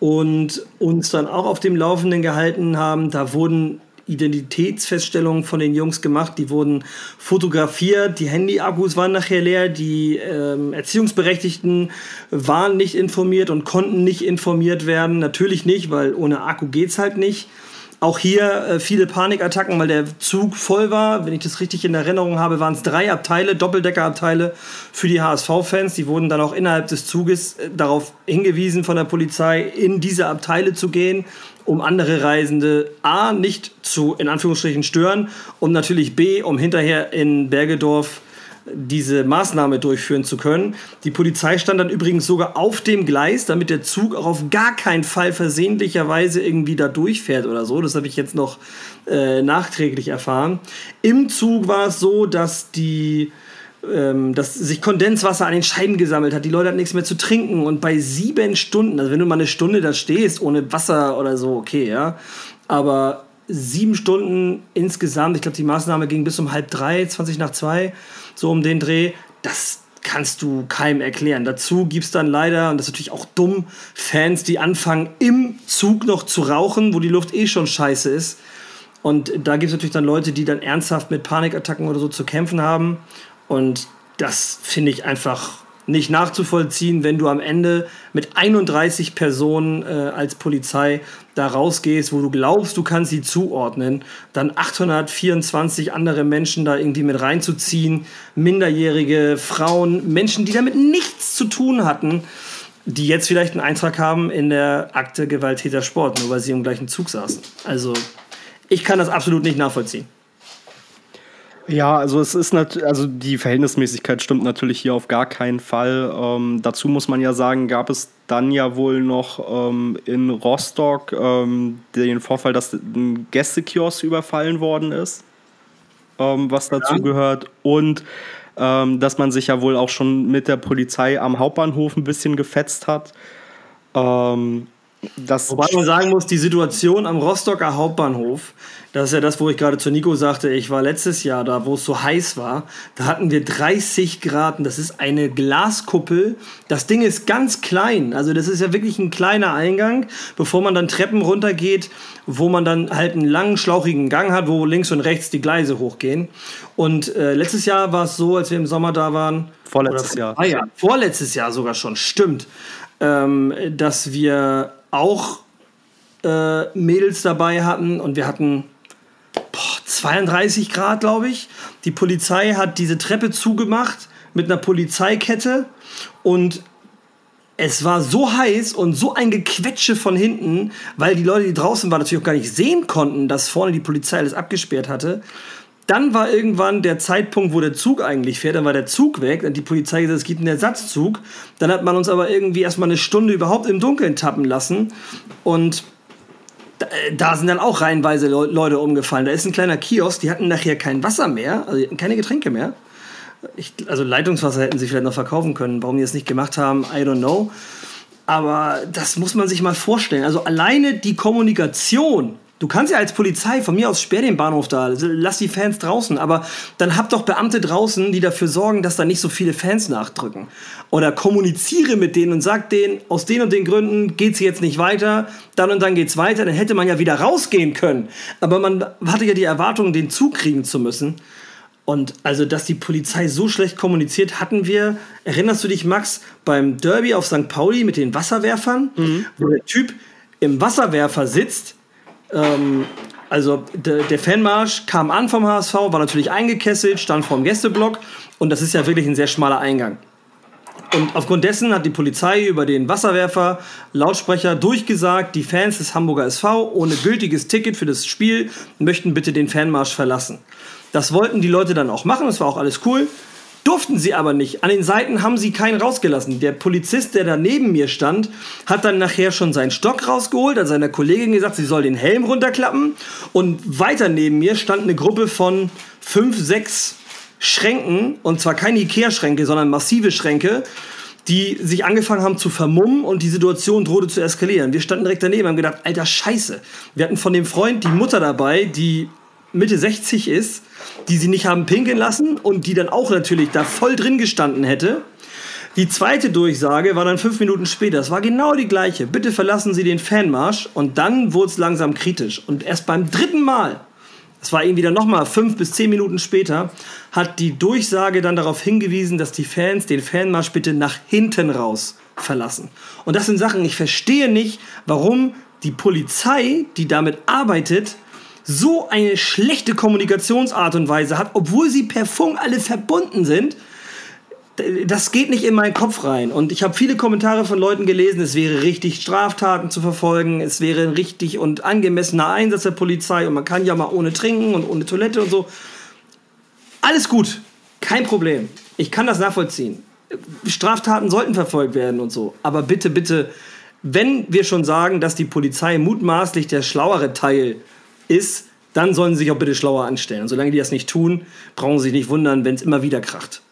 B: und uns dann auch auf dem Laufenden gehalten haben. Da wurden Identitätsfeststellungen von den Jungs gemacht. Die wurden fotografiert, die Handy-Akkus waren nachher leer, die ähm, Erziehungsberechtigten waren nicht informiert und konnten nicht informiert werden. Natürlich nicht, weil ohne Akku geht es halt nicht. Auch hier äh, viele Panikattacken, weil der Zug voll war. Wenn ich das richtig in Erinnerung habe, waren es drei Abteile, Doppeldeckerabteile für die HSV-Fans. Die wurden dann auch innerhalb des Zuges äh, darauf hingewiesen von der Polizei, in diese Abteile zu gehen um andere Reisende A nicht zu in Anführungsstrichen stören und natürlich B, um hinterher in Bergedorf diese Maßnahme durchführen zu können. Die Polizei stand dann übrigens sogar auf dem Gleis, damit der Zug auch auf gar keinen Fall versehentlicherweise irgendwie da durchfährt oder so. Das habe ich jetzt noch äh, nachträglich erfahren. Im Zug war es so, dass die ähm, dass sich Kondenswasser an den Scheiben gesammelt hat. Die Leute hatten nichts mehr zu trinken. Und bei sieben Stunden, also wenn du mal eine Stunde da stehst, ohne Wasser oder so, okay, ja. Aber sieben Stunden insgesamt, ich glaube, die Maßnahme ging bis um halb drei, 20 nach zwei, so um den Dreh. Das kannst du keinem erklären. Dazu gibt es dann leider, und das ist natürlich auch dumm, Fans, die anfangen im Zug noch zu rauchen, wo die Luft eh schon scheiße ist. Und da gibt es natürlich dann Leute, die dann ernsthaft mit Panikattacken oder so zu kämpfen haben. Und das finde ich einfach nicht nachzuvollziehen, wenn du am Ende mit 31 Personen äh, als Polizei da rausgehst, wo du glaubst, du kannst sie zuordnen, dann 824 andere Menschen da irgendwie mit reinzuziehen, minderjährige Frauen, Menschen, die damit nichts zu tun hatten, die jetzt vielleicht einen Eintrag haben in der Akte Gewalttäter Sport, nur weil sie im gleichen Zug saßen. Also ich kann das absolut nicht nachvollziehen.
C: Ja, also es ist natürlich, also die Verhältnismäßigkeit stimmt natürlich hier auf gar keinen Fall. Ähm, dazu muss man ja sagen, gab es dann ja wohl noch ähm, in Rostock ähm, den Vorfall, dass ein Gästekiosk überfallen worden ist, ähm, was dazu ja. gehört. Und ähm, dass man sich ja wohl auch schon mit der Polizei am Hauptbahnhof ein bisschen gefetzt hat. Ähm,
B: das Wobei man sagen muss, die Situation am Rostocker Hauptbahnhof, das ist ja das, wo ich gerade zu Nico sagte, ich war letztes Jahr da, wo es so heiß war, da hatten wir 30 Grad, das ist eine Glaskuppel, das Ding ist ganz klein, also das ist ja wirklich ein kleiner Eingang, bevor man dann Treppen runtergeht, wo man dann halt einen langen, schlauchigen Gang hat, wo links und rechts die Gleise hochgehen. Und äh, letztes Jahr war es so, als wir im Sommer da waren.
C: Vorletztes Jahr.
B: Ah ja, vorletztes Jahr sogar schon, stimmt. Ähm, dass wir auch äh, Mädels dabei hatten und wir hatten boah, 32 Grad, glaube ich. Die Polizei hat diese Treppe zugemacht mit einer Polizeikette und es war so heiß und so ein Gequetsche von hinten, weil die Leute, die draußen waren, natürlich auch gar nicht sehen konnten, dass vorne die Polizei alles abgesperrt hatte. Dann war irgendwann der Zeitpunkt, wo der Zug eigentlich fährt, dann war der Zug weg, dann die Polizei gesagt, es gibt einen Ersatzzug. Dann hat man uns aber irgendwie erstmal eine Stunde überhaupt im Dunkeln tappen lassen und da sind dann auch reihenweise Leute umgefallen. Da ist ein kleiner Kiosk, die hatten nachher kein Wasser mehr, also keine Getränke mehr. Ich, also Leitungswasser hätten sie vielleicht noch verkaufen können. Warum die das nicht gemacht haben, I don't know. Aber das muss man sich mal vorstellen. Also alleine die Kommunikation Du kannst ja als Polizei von mir aus sperr den Bahnhof da, lass die Fans draußen, aber dann hab doch Beamte draußen, die dafür sorgen, dass da nicht so viele Fans nachdrücken. Oder kommuniziere mit denen und sag denen, aus den und den Gründen geht's jetzt nicht weiter, dann und dann geht's weiter, dann hätte man ja wieder rausgehen können. Aber man hatte ja die Erwartung, den Zug kriegen zu müssen. Und also, dass die Polizei so schlecht kommuniziert, hatten wir, erinnerst du dich, Max, beim Derby auf St. Pauli mit den Wasserwerfern, mhm. wo der Typ im Wasserwerfer sitzt ähm, also de, der Fanmarsch kam an vom HSV, war natürlich eingekesselt, stand vor dem Gästeblock und das ist ja wirklich ein sehr schmaler Eingang. Und aufgrund dessen hat die Polizei über den Wasserwerfer Lautsprecher durchgesagt, die Fans des Hamburger SV ohne gültiges Ticket für das Spiel möchten bitte den Fanmarsch verlassen. Das wollten die Leute dann auch machen, das war auch alles cool. Durften sie aber nicht. An den Seiten haben sie keinen rausgelassen. Der Polizist, der da neben mir stand, hat dann nachher schon seinen Stock rausgeholt, hat seiner Kollegin gesagt, sie soll den Helm runterklappen. Und weiter neben mir stand eine Gruppe von fünf, sechs Schränken, und zwar keine Ikea-Schränke, sondern massive Schränke, die sich angefangen haben zu vermummen und die Situation drohte zu eskalieren. Wir standen direkt daneben und haben gedacht, alter Scheiße. Wir hatten von dem Freund die Mutter dabei, die Mitte 60 ist, die sie nicht haben pinkeln lassen und die dann auch natürlich da voll drin gestanden hätte. Die zweite Durchsage war dann fünf Minuten später. Es war genau die gleiche. Bitte verlassen Sie den Fanmarsch. Und dann wurde es langsam kritisch. Und erst beim dritten Mal, es war irgendwie dann nochmal fünf bis zehn Minuten später, hat die Durchsage dann darauf hingewiesen, dass die Fans den Fanmarsch bitte nach hinten raus verlassen. Und das sind Sachen, ich verstehe nicht, warum die Polizei, die damit arbeitet, so eine schlechte Kommunikationsart und Weise hat, obwohl sie per Funk alle verbunden sind, das geht nicht in meinen Kopf rein. Und ich habe viele Kommentare von Leuten gelesen, es wäre richtig, Straftaten zu verfolgen, es wäre ein richtig und angemessener Einsatz der Polizei und man kann ja mal ohne trinken und ohne Toilette und so. Alles gut, kein Problem. Ich kann das nachvollziehen. Straftaten sollten verfolgt werden und so. Aber bitte, bitte, wenn wir schon sagen, dass die Polizei mutmaßlich der schlauere Teil ist, dann sollen sie sich auch bitte schlauer anstellen. Und solange die das nicht tun, brauchen sie sich nicht wundern, wenn es immer wieder kracht.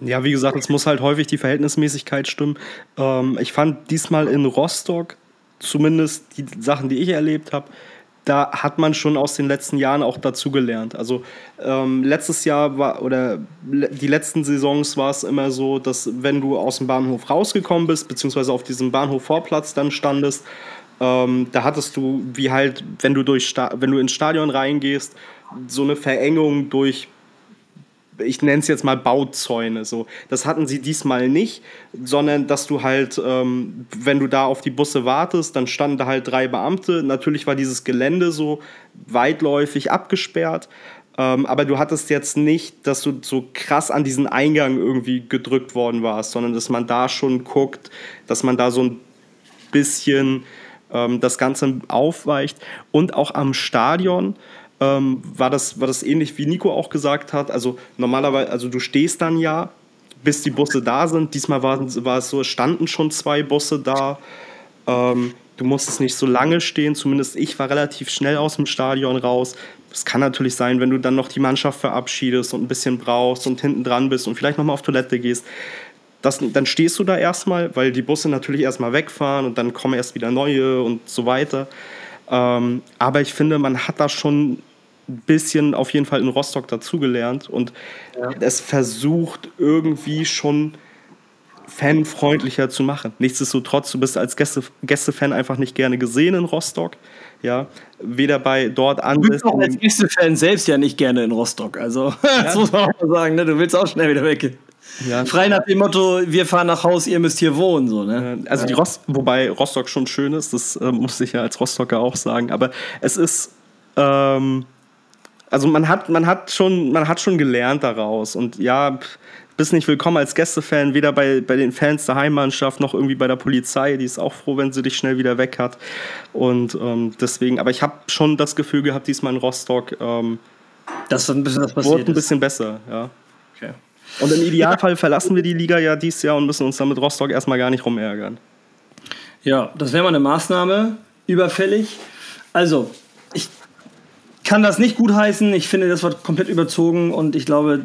C: Ja, wie gesagt, es muss halt häufig die Verhältnismäßigkeit stimmen. Ähm, ich fand diesmal in Rostock, zumindest die Sachen, die ich erlebt habe, da hat man schon aus den letzten Jahren auch dazugelernt. Also ähm, letztes Jahr war oder die letzten Saisons war es immer so, dass wenn du aus dem Bahnhof rausgekommen bist, beziehungsweise auf diesem Bahnhof Vorplatz dann standest, ähm, da hattest du, wie halt, wenn du, durch wenn du ins Stadion reingehst, so eine Verengung durch, ich nenne es jetzt mal Bauzäune. So. Das hatten sie diesmal nicht, sondern dass du halt, ähm, wenn du da auf die Busse wartest, dann standen da halt drei Beamte. Natürlich war dieses Gelände so weitläufig abgesperrt. Ähm, aber du hattest jetzt nicht, dass du so krass an diesen Eingang irgendwie gedrückt worden warst, sondern dass man da schon guckt, dass man da so ein bisschen ähm, das Ganze aufweicht. Und auch am Stadion ähm, war, das, war das ähnlich, wie Nico auch gesagt hat. Also normalerweise, also du stehst dann ja, bis die Busse da sind. Diesmal war, war es so, es standen schon zwei Busse da. Ähm, du musstest nicht so lange stehen, zumindest ich war relativ schnell aus dem Stadion raus. Es kann natürlich sein, wenn du dann noch die Mannschaft verabschiedest und ein bisschen brauchst und hinten dran bist und vielleicht nochmal auf Toilette gehst, das, dann stehst du da erstmal, weil die Busse natürlich erstmal wegfahren und dann kommen erst wieder neue und so weiter. Ähm, aber ich finde, man hat da schon ein bisschen auf jeden Fall in Rostock dazugelernt und ja. es versucht irgendwie schon fanfreundlicher zu machen. Nichtsdestotrotz, du bist als Gäste, Gästefan einfach nicht gerne gesehen in Rostock. Ja, weder bei dort an.
B: Du bist auch als Gästefan selbst ja nicht gerne in Rostock. Also, ja. das muss man auch mal sagen, ne? du willst auch schnell wieder weg. Ja. Frei nach dem Motto, wir fahren nach Haus, ihr müsst hier wohnen. So, ne?
C: Also die Rost wobei Rostock schon schön ist, das äh, muss ich ja als Rostocker auch sagen. Aber es ist, ähm, also man hat, man hat schon, man hat schon gelernt daraus. Und ja, bist nicht willkommen als Gästefan, weder bei, bei den Fans der Heimmannschaft noch irgendwie bei der Polizei. Die ist auch froh, wenn sie dich schnell wieder weg hat. Und ähm, deswegen, aber ich habe schon das Gefühl gehabt, diesmal in Rostock, ähm,
B: das ein bisschen was passiert
C: wurde ein bisschen besser, ja. Okay. Und im Idealfall verlassen wir die Liga ja dieses Jahr und müssen uns dann mit Rostock erstmal gar nicht rumärgern.
B: Ja, das wäre mal eine Maßnahme, überfällig. Also, ich kann das nicht gutheißen. Ich finde, das wird komplett überzogen und ich glaube,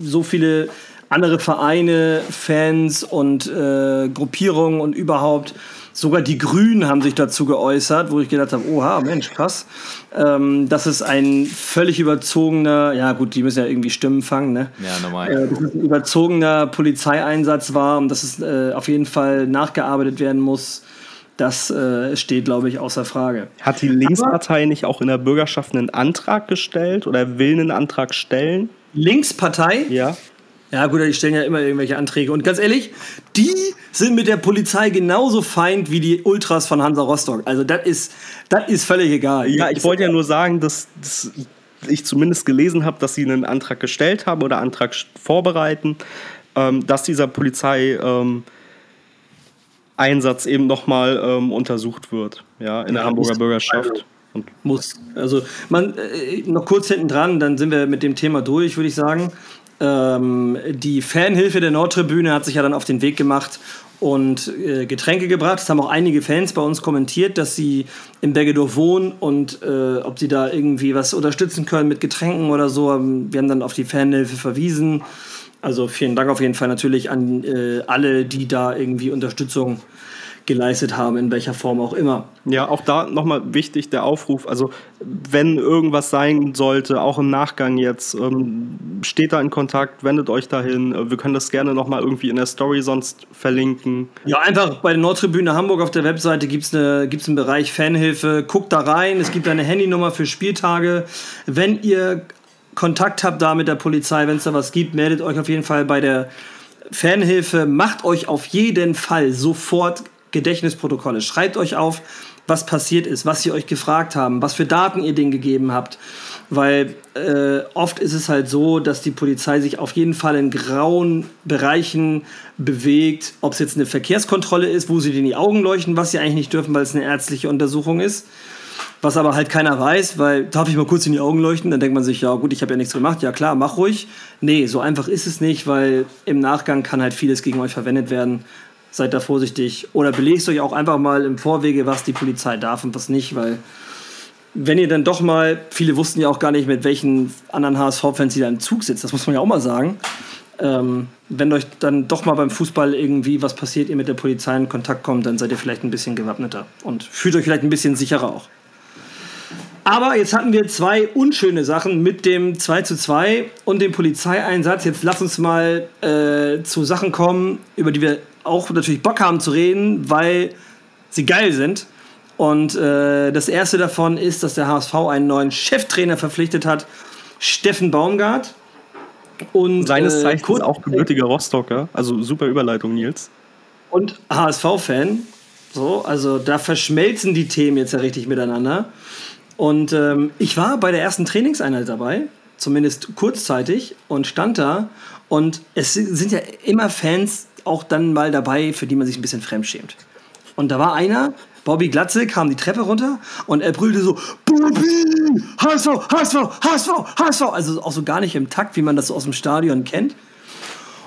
B: so viele andere Vereine, Fans und äh, Gruppierungen und überhaupt. Sogar die Grünen haben sich dazu geäußert, wo ich gedacht habe, oha, Mensch, krass. Ähm, dass es ein völlig überzogener, ja gut, die müssen ja irgendwie Stimmen fangen, ne?
D: Ja, normal.
B: Äh, dass es ein überzogener Polizeieinsatz war und dass es äh, auf jeden Fall nachgearbeitet werden muss. Das äh, steht, glaube ich, außer Frage.
C: Hat die Linkspartei nicht auch in der Bürgerschaft einen Antrag gestellt oder will einen Antrag stellen?
B: Linkspartei?
C: Ja.
B: Ja, gut, die stellen ja immer irgendwelche Anträge. Und ganz ehrlich, die sind mit der Polizei genauso feind wie die Ultras von Hansa Rostock. Also, das ist, das ist völlig egal.
C: Ja, ich wollte ja nur sagen, dass, dass ich zumindest gelesen habe, dass sie einen Antrag gestellt haben oder Antrag vorbereiten, ähm, dass dieser Polizei. Ähm, Einsatz eben nochmal ähm, untersucht wird, ja, in der Hamburger Bürgerschaft.
B: Also, muss. Also man äh, noch kurz hinten dran, dann sind wir mit dem Thema durch, würde ich sagen. Ähm, die Fanhilfe der Nordtribüne hat sich ja dann auf den Weg gemacht und äh, Getränke gebracht. Es haben auch einige Fans bei uns kommentiert, dass sie in Bergedorf wohnen und äh, ob sie da irgendwie was unterstützen können mit Getränken oder so. Wir haben dann auf die Fanhilfe verwiesen. Also vielen Dank auf jeden Fall natürlich an äh, alle, die da irgendwie Unterstützung geleistet haben, in welcher Form auch immer.
C: Ja, auch da nochmal wichtig der Aufruf. Also, wenn irgendwas sein sollte, auch im Nachgang jetzt, ähm, steht da in Kontakt, wendet euch dahin. Wir können das gerne nochmal irgendwie in der Story sonst verlinken.
B: Ja, einfach bei der Nordtribüne Hamburg auf der Webseite gibt es eine, gibt's einen Bereich Fanhilfe. Guckt da rein. Es gibt eine Handynummer für Spieltage. Wenn ihr Kontakt habt da mit der Polizei, wenn es da was gibt, meldet euch auf jeden Fall bei der Fanhilfe. Macht euch auf jeden Fall sofort Gedächtnisprotokolle. Schreibt euch auf, was passiert ist, was sie euch gefragt haben, was für Daten ihr denen gegeben habt. Weil äh, oft ist es halt so, dass die Polizei sich auf jeden Fall in grauen Bereichen bewegt. Ob es jetzt eine Verkehrskontrolle ist, wo sie dir in die Augen leuchten, was sie eigentlich nicht dürfen, weil es eine ärztliche Untersuchung ist was aber halt keiner weiß, weil darf ich mal kurz in die Augen leuchten, dann denkt man sich, ja gut, ich habe ja nichts gemacht, ja klar, mach ruhig. Nee, so einfach ist es nicht, weil im Nachgang kann halt vieles gegen euch verwendet werden. Seid da vorsichtig oder belegt euch auch einfach mal im Vorwege, was die Polizei darf und was nicht, weil wenn ihr dann doch mal, viele wussten ja auch gar nicht, mit welchen anderen HSV-Fans sie da im Zug sitzt, das muss man ja auch mal sagen. Ähm, wenn euch dann doch mal beim Fußball irgendwie was passiert, ihr mit der Polizei in Kontakt kommt, dann seid ihr vielleicht ein bisschen gewappneter und fühlt euch vielleicht ein bisschen sicherer auch. Aber jetzt hatten wir zwei unschöne Sachen mit dem 2 zu 2 und dem Polizeieinsatz. Jetzt lass uns mal äh, zu Sachen kommen, über die wir auch natürlich Bock haben zu reden, weil sie geil sind. Und äh, das erste davon ist, dass der HSV einen neuen Cheftrainer verpflichtet hat, Steffen Baumgart.
C: Und, Seines äh, Zeichens äh, auch gebürtiger Rostocker. Also super Überleitung, Nils.
B: Und HSV-Fan. So, also da verschmelzen die Themen jetzt ja richtig miteinander. Und ähm, ich war bei der ersten Trainingseinheit dabei, zumindest kurzzeitig, und stand da. Und es sind ja immer Fans auch dann mal dabei, für die man sich ein bisschen fremdschämt. Und da war einer, Bobby Glatze, kam die Treppe runter und er brüllte so: Bobby! HSV, HSV, HSV, HSV! Also auch so gar nicht im Takt, wie man das so aus dem Stadion kennt.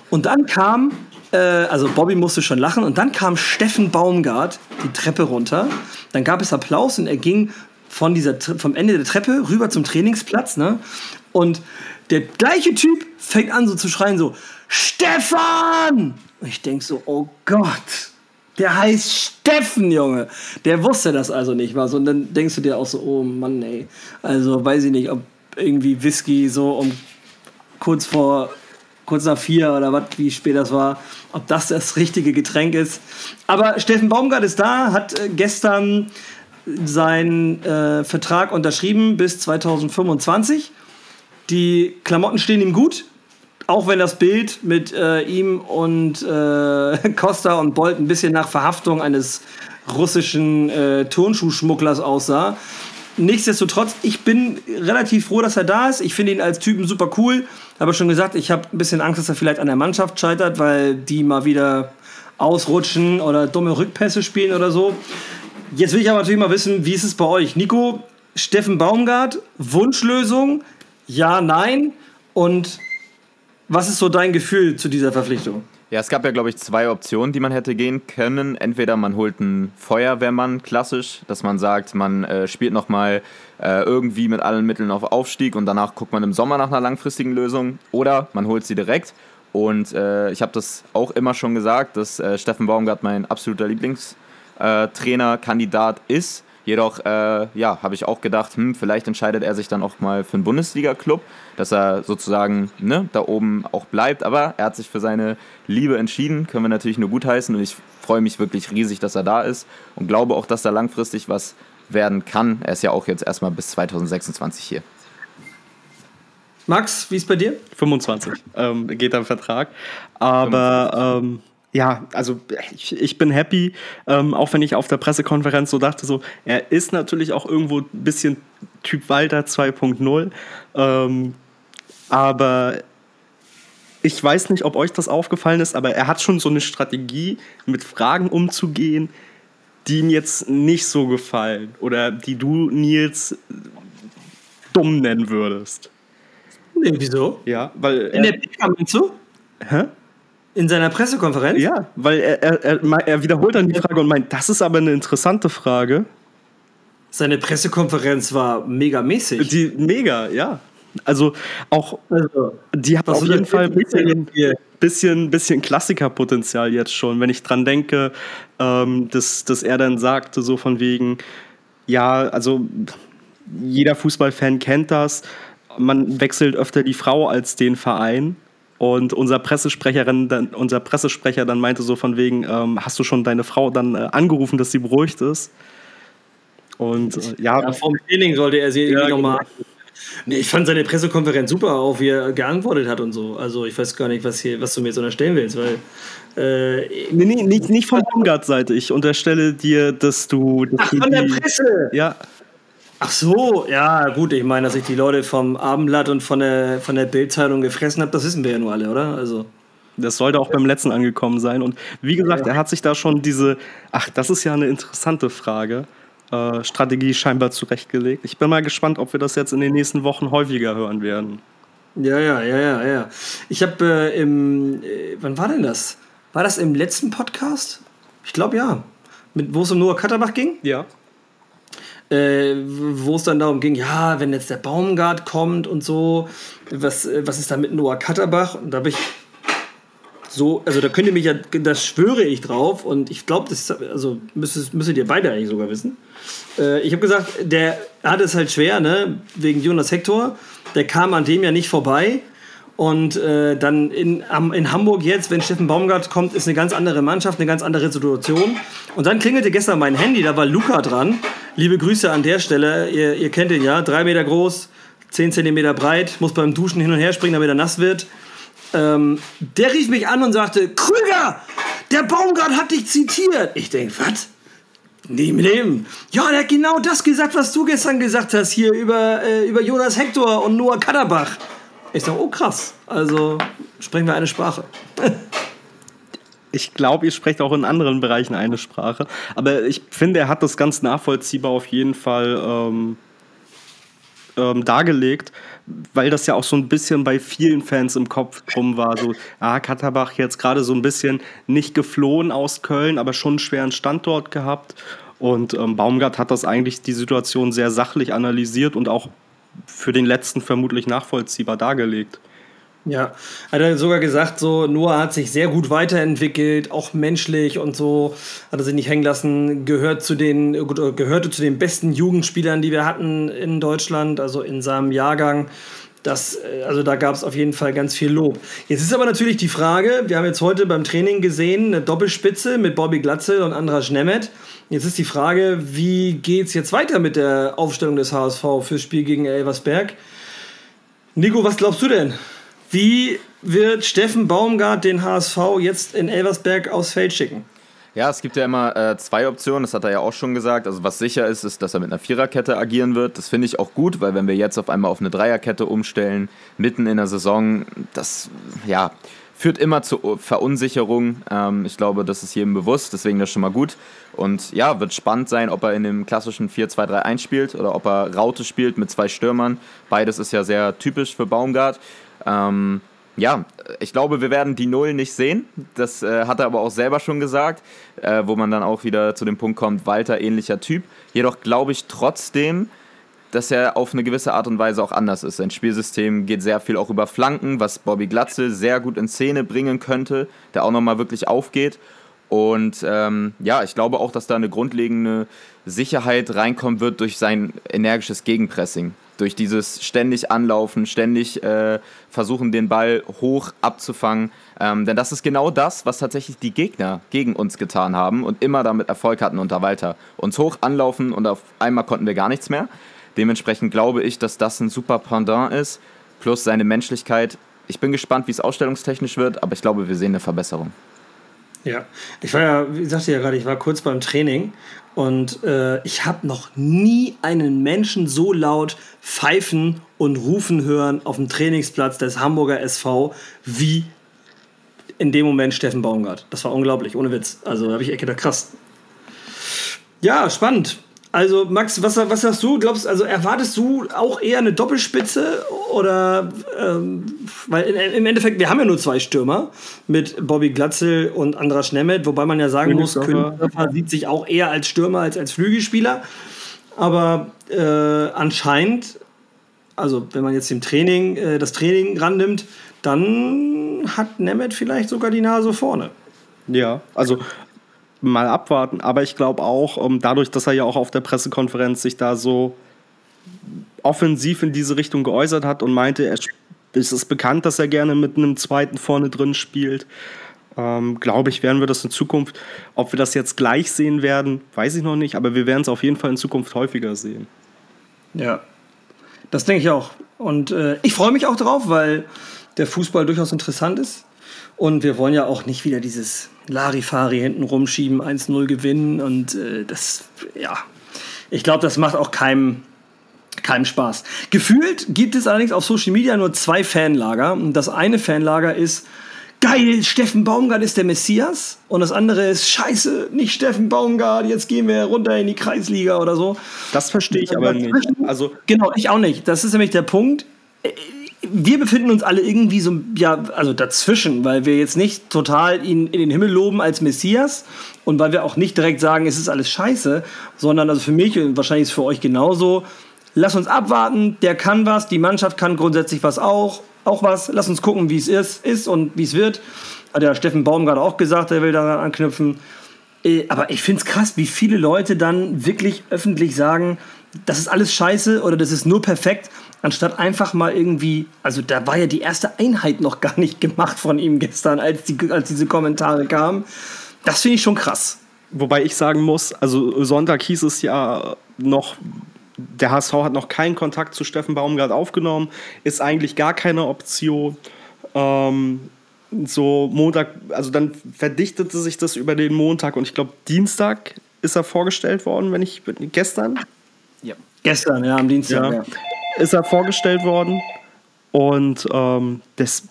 B: Und dann kam, äh, also Bobby musste schon lachen, und dann kam Steffen Baumgart die Treppe runter. Dann gab es Applaus und er ging von dieser, vom Ende der Treppe rüber zum Trainingsplatz, ne? Und der gleiche Typ fängt an so zu schreien, so, Stefan! Und ich denk so, oh Gott, der heißt Steffen, Junge. Der wusste das also nicht was. Und dann denkst du dir auch so, oh Mann, ey. Also weiß ich nicht, ob irgendwie Whisky so um kurz vor, kurz nach vier oder was, wie spät das war, ob das das richtige Getränk ist. Aber Steffen Baumgart ist da, hat äh, gestern seinen äh, Vertrag unterschrieben bis 2025. Die Klamotten stehen ihm gut, auch wenn das Bild mit äh, ihm und äh, Costa und Bolt ein bisschen nach Verhaftung eines russischen äh, Turnschuhschmugglers aussah. Nichtsdestotrotz, ich bin relativ froh, dass er da ist. Ich finde ihn als Typen super cool. Habe schon gesagt, ich habe ein bisschen Angst, dass er vielleicht an der Mannschaft scheitert, weil die mal wieder ausrutschen oder dumme Rückpässe spielen oder so. Jetzt will ich aber natürlich mal wissen, wie ist es bei euch? Nico, Steffen Baumgart, Wunschlösung, ja, nein. Und was ist so dein Gefühl zu dieser Verpflichtung?
D: Ja, es gab ja, glaube ich, zwei Optionen, die man hätte gehen können. Entweder man holt einen Feuerwehrmann klassisch, dass man sagt, man äh, spielt nochmal äh, irgendwie mit allen Mitteln auf Aufstieg und danach guckt man im Sommer nach einer langfristigen Lösung. Oder man holt sie direkt Und äh, ich habe das auch immer schon gesagt, dass äh, Steffen Baumgart mein absoluter Lieblingstrainerkandidat ist. Jedoch äh, ja, habe ich auch gedacht, hm, vielleicht entscheidet er sich dann auch mal für einen Bundesliga-Club, dass er sozusagen ne, da oben auch bleibt. Aber er hat sich für seine Liebe entschieden, können wir natürlich nur gutheißen. Und ich freue mich wirklich riesig, dass er da ist und glaube auch, dass da langfristig was werden kann. Er ist ja auch jetzt erstmal bis 2026 hier.
B: Max, wie ist bei dir?
C: 25 ähm, geht am Vertrag. Aber ähm, ja, also ich, ich bin happy, ähm, auch wenn ich auf der Pressekonferenz so dachte, so, er ist natürlich auch irgendwo ein bisschen Typ Walter 2.0. Ähm, aber ich weiß nicht, ob euch das aufgefallen ist, aber er hat schon so eine Strategie, mit Fragen umzugehen, die ihm jetzt nicht so gefallen oder die du, Nils, dumm nennen würdest.
B: Nee, wieso?
C: Ja, weil.
B: In der PK meinst du?
C: Hä?
B: In seiner Pressekonferenz?
C: Ja, weil er, er, er, er wiederholt dann die Frage und meint, das ist aber eine interessante Frage.
B: Seine Pressekonferenz war mega mäßig.
C: Die, mega, ja. Also auch,
B: Also,
C: die hat auf jeden Fall ein bisschen, bisschen, bisschen Klassikerpotenzial jetzt schon, wenn ich dran denke, ähm, dass, dass er dann sagte, so von wegen, ja, also jeder Fußballfan kennt das, man wechselt öfter die Frau als den Verein. Und unser Pressesprecherin, dann, unser Pressesprecher dann meinte so von wegen, ähm, hast du schon deine Frau dann äh, angerufen, dass sie beruhigt ist? Und äh, ja,
B: Ja, vom Training sollte er sie
C: Ja,
B: irgendwie nochmal. Nee, ich fand seine Pressekonferenz super, auch wie er geantwortet hat und so. Also ich weiß gar nicht, was, hier, was du mir jetzt unterstellen willst, weil äh,
C: nee, nee, nicht, nicht von Baumgart-Seite. Ich unterstelle dir, dass du. Dass
B: Ach,
C: du
B: von der
C: die-
B: Presse!
C: Ja,
B: Ach so, ja, gut, ich meine, dass ich die Leute vom Abendblatt und von der, von der Bildzeitung gefressen habe, das wissen wir ja nur alle, oder? Also.
C: Das sollte auch beim letzten angekommen sein. Und wie gesagt, er hat sich da schon diese, ach, das ist ja eine interessante Frage, äh, Strategie scheinbar zurechtgelegt. Ich bin mal gespannt, ob wir das jetzt in den nächsten Wochen häufiger hören werden.
B: Ja, ja, ja, ja, ja. Ich habe äh, im, äh, wann war denn das? War das im letzten Podcast? Ich glaube ja. Mit, wo es um Noah Katterbach ging?
C: Ja.
B: Äh, wo es dann darum ging, ja, wenn jetzt der Baumgart kommt und so, was, äh, was ist da mit Noah Katterbach? Und da habe ich so, also da könnt ihr mich ja, das schwöre ich drauf und ich glaube, das also müsstet, müsstet ihr beide eigentlich sogar wissen. Äh, ich habe gesagt, der hat es halt schwer, ne, wegen Jonas Hector. Der kam an dem ja nicht vorbei. Und äh, dann in, am, in Hamburg jetzt, wenn Steffen Baumgart kommt, ist eine ganz andere Mannschaft, eine ganz andere Situation. Und dann klingelte gestern mein Handy, da war Luca dran. Liebe Grüße an der Stelle. Ihr, ihr kennt ihn ja, drei Meter groß, zehn Zentimeter breit, muss beim Duschen hin und her springen, damit er nass wird. Ähm, der rief mich an und sagte, Krüger, der Baumgart hat dich zitiert. Ich denke, was? Mit dem. Ja, der hat genau das gesagt, was du gestern gesagt hast, hier über, äh, über Jonas Hector und Noah Katterbach. Ich sage, oh krass, also sprechen wir eine Sprache.
C: Ich glaube, ihr sprecht auch in anderen Bereichen eine Sprache. Aber ich finde, er hat das ganz nachvollziehbar auf jeden Fall ähm, ähm, dargelegt, weil das ja auch so ein bisschen bei vielen Fans im Kopf drum war. So, ah, Katterbach jetzt gerade so ein bisschen nicht geflohen aus Köln, aber schon einen schweren Standort gehabt. Und ähm, Baumgart hat das eigentlich die Situation sehr sachlich analysiert und auch für den letzten vermutlich nachvollziehbar dargelegt.
B: Ja, hat er sogar gesagt, so Noah hat sich sehr gut weiterentwickelt, auch menschlich und so, hat er sich nicht hängen lassen, gehört zu den, gut, gehörte zu den besten Jugendspielern, die wir hatten in Deutschland, also in seinem Jahrgang. Das, äh, also da gab es auf jeden Fall ganz viel Lob. Jetzt ist aber natürlich die Frage, wir haben jetzt heute beim Training gesehen, eine Doppelspitze mit Bobby Glatzel und Andras Nemeth. Jetzt ist die Frage, wie geht es jetzt weiter mit der Aufstellung des HSV fürs Spiel gegen Elversberg? Nico, was glaubst du denn? Wie wird Steffen Baumgart den HSV jetzt in Elversberg aufs Feld schicken?
D: Ja, es gibt ja immer äh, zwei Optionen, das hat er ja auch schon gesagt. Also was sicher ist, ist, dass er mit einer Viererkette agieren wird. Das finde ich auch gut, weil wenn wir jetzt auf einmal auf eine Dreierkette umstellen, mitten in der Saison, das ja, führt immer zu Verunsicherung. Ähm, ich glaube, das ist jedem bewusst, deswegen das schon mal gut. Und ja, wird spannend sein, ob er in dem klassischen 4-2-3-1 spielt oder ob er Raute spielt mit zwei Stürmern. Beides ist ja sehr typisch für Baumgart. Ähm, ja, ich glaube, wir werden die Null nicht sehen. Das äh, hat er aber auch selber schon gesagt, äh, wo man dann auch wieder zu dem Punkt kommt, Walter ähnlicher Typ. Jedoch glaube ich trotzdem, dass er auf eine gewisse Art und Weise auch anders ist. Sein Spielsystem geht sehr viel auch über Flanken, was Bobby Glatzel sehr gut in Szene bringen könnte, der auch nochmal wirklich aufgeht. Und ähm, ja, ich glaube auch, dass da eine grundlegende Sicherheit reinkommen wird durch sein energisches Gegenpressing. Durch dieses ständig Anlaufen, ständig äh, versuchen, den Ball hoch abzufangen. Ähm, denn das ist genau das, was tatsächlich die Gegner gegen uns getan haben und immer damit Erfolg hatten unter Walter. Uns hoch anlaufen und auf einmal konnten wir gar nichts mehr. Dementsprechend glaube ich, dass das ein super Pendant ist, plus seine Menschlichkeit. Ich bin gespannt, wie es ausstellungstechnisch wird, aber ich glaube, wir sehen eine Verbesserung.
B: Ja, ich war ja, wie sagte ja gerade, ich war kurz beim Training und äh, ich habe noch nie einen Menschen so laut pfeifen und rufen hören auf dem Trainingsplatz des Hamburger SV wie in dem Moment Steffen Baumgart. Das war unglaublich, ohne Witz. Also da habe ich echt gedacht, krass. Ja, spannend. Also Max, was, was sagst du? Glaubst also erwartest du auch eher eine Doppelspitze oder ähm, weil im Endeffekt wir haben ja nur zwei Stürmer mit Bobby Glatzel und Andras Nemeth, wobei man ja sagen muss, Königdörfer sieht sich auch eher als Stürmer als als Flügelspieler. Aber äh, anscheinend, also wenn man jetzt dem Training äh, das Training rannimmt, dann hat Nemeth vielleicht sogar die Nase vorne.
C: Ja, also mal abwarten. Aber ich glaube auch, ähm, dadurch, dass er ja auch auf der Pressekonferenz sich da so offensiv in diese Richtung geäußert hat und meinte, er, es ist bekannt, dass er gerne mit einem zweiten vorne drin spielt. Ähm, glaube ich, werden wir das in Zukunft, ob wir das jetzt gleich sehen werden, weiß ich noch nicht, aber wir werden es auf jeden Fall in Zukunft häufiger sehen.
B: Ja, das denke ich auch. Und äh, ich freue mich auch drauf, weil der Fußball durchaus interessant ist. Und wir wollen ja auch nicht wieder dieses Larifari hinten rumschieben, 1-0 gewinnen. Und äh, das, ja, ich glaube, das macht auch keinem, keinem Spaß. Gefühlt gibt es allerdings auf Social Media nur zwei Fanlager. Und das eine Fanlager ist, geil, Steffen Baumgart ist der Messias. Und das andere ist, scheiße, nicht Steffen Baumgart, jetzt gehen wir runter in die Kreisliga oder so.
C: Das verstehe ich aber nicht.
B: Also genau, ich auch nicht. Das ist nämlich der Punkt wir befinden uns alle irgendwie so, ja, also dazwischen, weil wir jetzt nicht total ihn in den Himmel loben als Messias und weil wir auch nicht direkt sagen, es ist alles scheiße, sondern also für mich und wahrscheinlich ist für euch genauso, lass uns abwarten, der kann was, die Mannschaft kann grundsätzlich was auch, auch was, lass uns gucken, wie es ist, ist und wie es wird. Hat ja Steffen Baum gerade auch gesagt, er will daran anknüpfen. Äh, aber ich finde es krass, wie viele Leute dann wirklich öffentlich sagen, das ist alles scheiße oder das ist nur perfekt anstatt einfach mal irgendwie, also da war ja die erste Einheit noch gar nicht gemacht von ihm gestern, als, die, als diese Kommentare kamen. Das finde ich schon krass.
C: Wobei ich sagen muss, also Sonntag hieß es ja noch, der HSV hat noch keinen Kontakt zu Steffen Baumgart aufgenommen, ist eigentlich gar keine Option. Ähm, so Montag, also dann verdichtete sich das über den Montag und ich glaube Dienstag ist er vorgestellt worden, wenn ich gestern.
B: Ja. Gestern, ja, am Dienstag. Ja. Ja
C: ist er vorgestellt worden. Und ähm, das,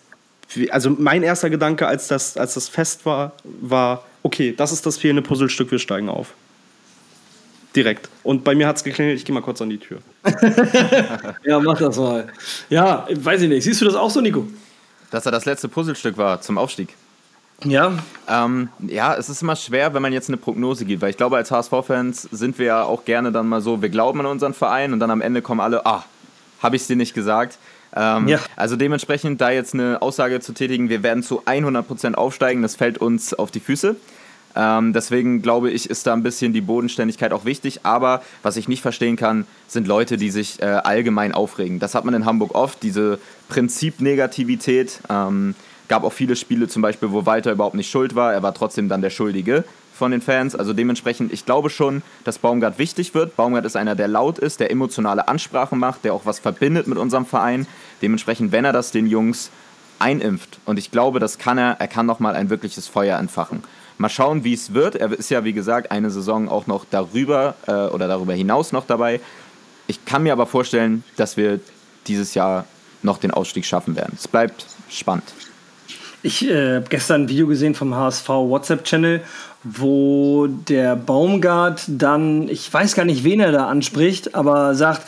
C: also mein erster Gedanke, als das, als das Fest war, war, okay, das ist das fehlende Puzzlestück, wir steigen auf. Direkt. Und bei mir hat es geklingelt, ich gehe mal kurz an die Tür.
B: ja, mach das mal. Ja, weiß ich nicht. Siehst du das auch so, Nico?
D: Dass er das letzte Puzzlestück war zum Aufstieg.
B: Ja.
D: Ähm, ja, es ist immer schwer, wenn man jetzt eine Prognose gibt, weil ich glaube, als HSV-Fans sind wir ja auch gerne dann mal so, wir glauben an unseren Verein und dann am Ende kommen alle, ah, habe ich es dir nicht gesagt. Ähm, ja. Also dementsprechend da jetzt eine Aussage zu tätigen, wir werden zu 100% aufsteigen, das fällt uns auf die Füße. Ähm, deswegen glaube ich, ist da ein bisschen die Bodenständigkeit auch wichtig. Aber was ich nicht verstehen kann, sind Leute, die sich äh, allgemein aufregen. Das hat man in Hamburg oft, diese Prinzipnegativität. Ähm, gab auch viele Spiele zum Beispiel, wo Walter überhaupt nicht schuld war. Er war trotzdem dann der Schuldige von den Fans. Also dementsprechend, ich glaube schon, dass Baumgart wichtig wird. Baumgart ist einer, der laut ist, der emotionale Ansprachen macht, der auch was verbindet mit unserem Verein. Dementsprechend, wenn er das den Jungs einimpft, und ich glaube, das kann er, er kann nochmal ein wirkliches Feuer entfachen. Mal schauen, wie es wird. Er ist ja, wie gesagt, eine Saison auch noch darüber äh, oder darüber hinaus noch dabei. Ich kann mir aber vorstellen, dass wir dieses Jahr noch den Ausstieg schaffen werden. Es bleibt spannend.
B: Ich äh, habe gestern ein Video gesehen vom HSV WhatsApp-Channel wo der Baumgart dann, ich weiß gar nicht, wen er da anspricht, aber sagt,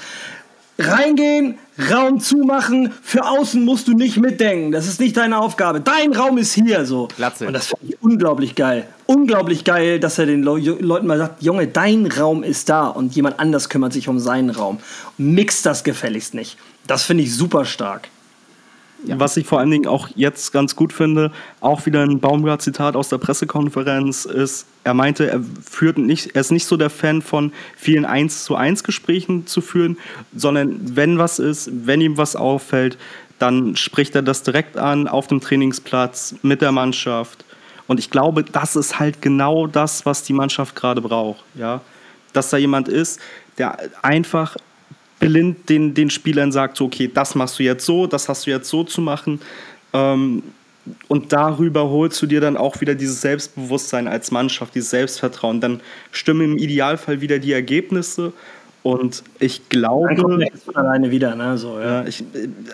B: Reingehen, Raum zumachen, für außen musst du nicht mitdenken. Das ist nicht deine Aufgabe. Dein Raum ist hier so.
D: Glatze.
B: Und das fand ich unglaublich geil. Unglaublich geil, dass er den Le Leuten mal sagt, Junge, dein Raum ist da und jemand anders kümmert sich um seinen Raum. Mix das gefälligst nicht. Das finde ich super stark.
C: Ja. Was ich vor allen Dingen auch jetzt ganz gut finde, auch wieder ein Baumgart-Zitat aus der Pressekonferenz ist, er meinte, er führt nicht, er ist nicht so der Fan von vielen 1 zu 1 Gesprächen zu führen, sondern wenn was ist, wenn ihm was auffällt, dann spricht er das direkt an auf dem Trainingsplatz mit der Mannschaft. Und ich glaube, das ist halt genau das, was die Mannschaft gerade braucht. Ja? Dass da jemand ist, der einfach blind den, den Spielern sagt, so, okay, das machst du jetzt so, das hast du jetzt so zu machen. Ähm, und darüber holst du dir dann auch wieder dieses Selbstbewusstsein als Mannschaft, dieses Selbstvertrauen. Dann stimmen im Idealfall wieder die Ergebnisse. Und ich glaube. Dann
B: kommt alleine wieder, ne? So, ja.
C: ja ich,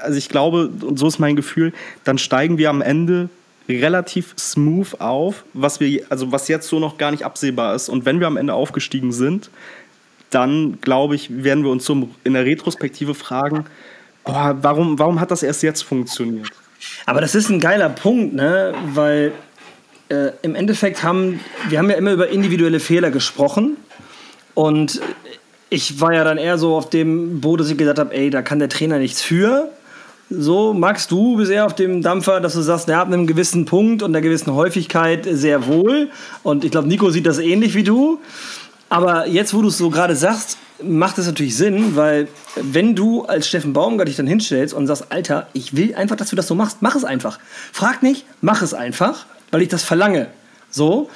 C: also ich glaube, und so ist mein Gefühl, dann steigen wir am Ende relativ smooth auf, was wir, also was jetzt so noch gar nicht absehbar ist. Und wenn wir am Ende aufgestiegen sind, dann glaube ich, werden wir uns so in der Retrospektive fragen, oh, warum, warum hat das erst jetzt funktioniert?
B: Aber das ist ein geiler Punkt, ne? weil äh, im Endeffekt haben wir haben ja immer über individuelle Fehler gesprochen und ich war ja dann eher so auf dem Boot, dass ich gesagt habe, ey, da kann der Trainer nichts für. So, Max, du bist eher auf dem Dampfer, dass du sagst, er hat einem gewissen Punkt und einer gewissen Häufigkeit sehr wohl. Und ich glaube, Nico sieht das ähnlich wie du. Aber jetzt, wo du es so gerade sagst, macht es natürlich Sinn, weil wenn du als Steffen Baumgart dich dann hinstellst und sagst, Alter, ich will einfach, dass du das so machst, mach es einfach. Frag nicht, mach es einfach, weil ich das verlange. So,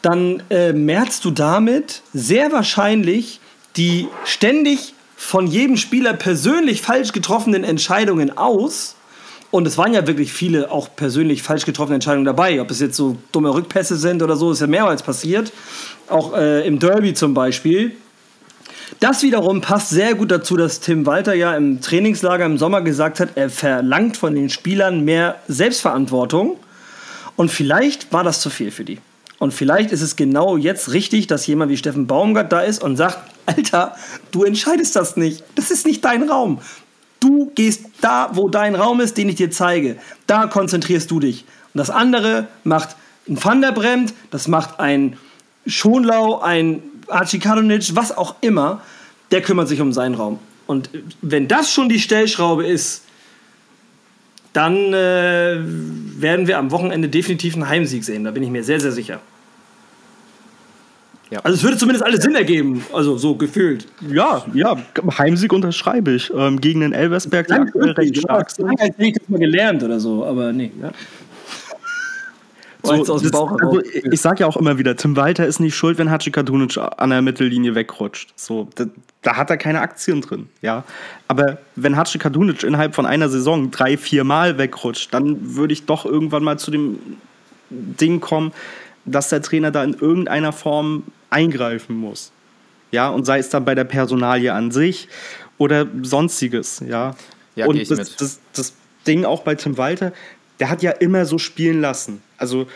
B: dann äh, merzt du damit sehr wahrscheinlich die ständig von jedem Spieler persönlich falsch getroffenen Entscheidungen aus. Und es waren ja wirklich viele auch persönlich falsch getroffene Entscheidungen dabei. Ob es jetzt so dumme Rückpässe sind oder so, ist ja mehrmals passiert auch äh, im Derby zum Beispiel. Das wiederum passt sehr gut dazu, dass Tim Walter ja im Trainingslager im Sommer gesagt hat, er verlangt von den Spielern mehr Selbstverantwortung. Und vielleicht war das zu viel für die. Und vielleicht ist es genau jetzt richtig, dass jemand wie Steffen Baumgart da ist und sagt, Alter, du entscheidest das nicht. Das ist nicht dein Raum. Du gehst da, wo dein Raum ist, den ich dir zeige. Da konzentrierst du dich. Und das andere macht ein Van der Bremt, das macht ein Schonlau, ein Archikadonic, was auch immer, der kümmert sich um seinen Raum. Und wenn das schon die Stellschraube ist, dann äh, werden wir am Wochenende definitiv einen Heimsieg sehen. Da bin ich mir sehr, sehr sicher. Ja. Also es würde zumindest alles Sinn ergeben, also so gefühlt.
C: Ja, ja, Heimsieg unterschreibe ich. Ähm, gegen den Elversberg,
B: die aktuell recht stark sind. Ich habe das mal gelernt oder so, aber nee. Ja.
C: So, aus dem Bauch also ich sage ja auch immer wieder, Tim Walter ist nicht schuld, wenn Hachi Kadunic an der Mittellinie wegrutscht. So, da, da, hat er keine Aktien drin. Ja? Aber wenn Hachi Kadunic innerhalb von einer Saison drei, vier Mal wegrutscht, dann würde ich doch irgendwann mal zu dem Ding kommen, dass der Trainer da in irgendeiner Form eingreifen muss. Ja, und sei es dann bei der Personalie an sich oder sonstiges. Ja,
D: ja
C: und das, das, das Ding auch bei Tim Walter, der hat ja immer so spielen lassen. Also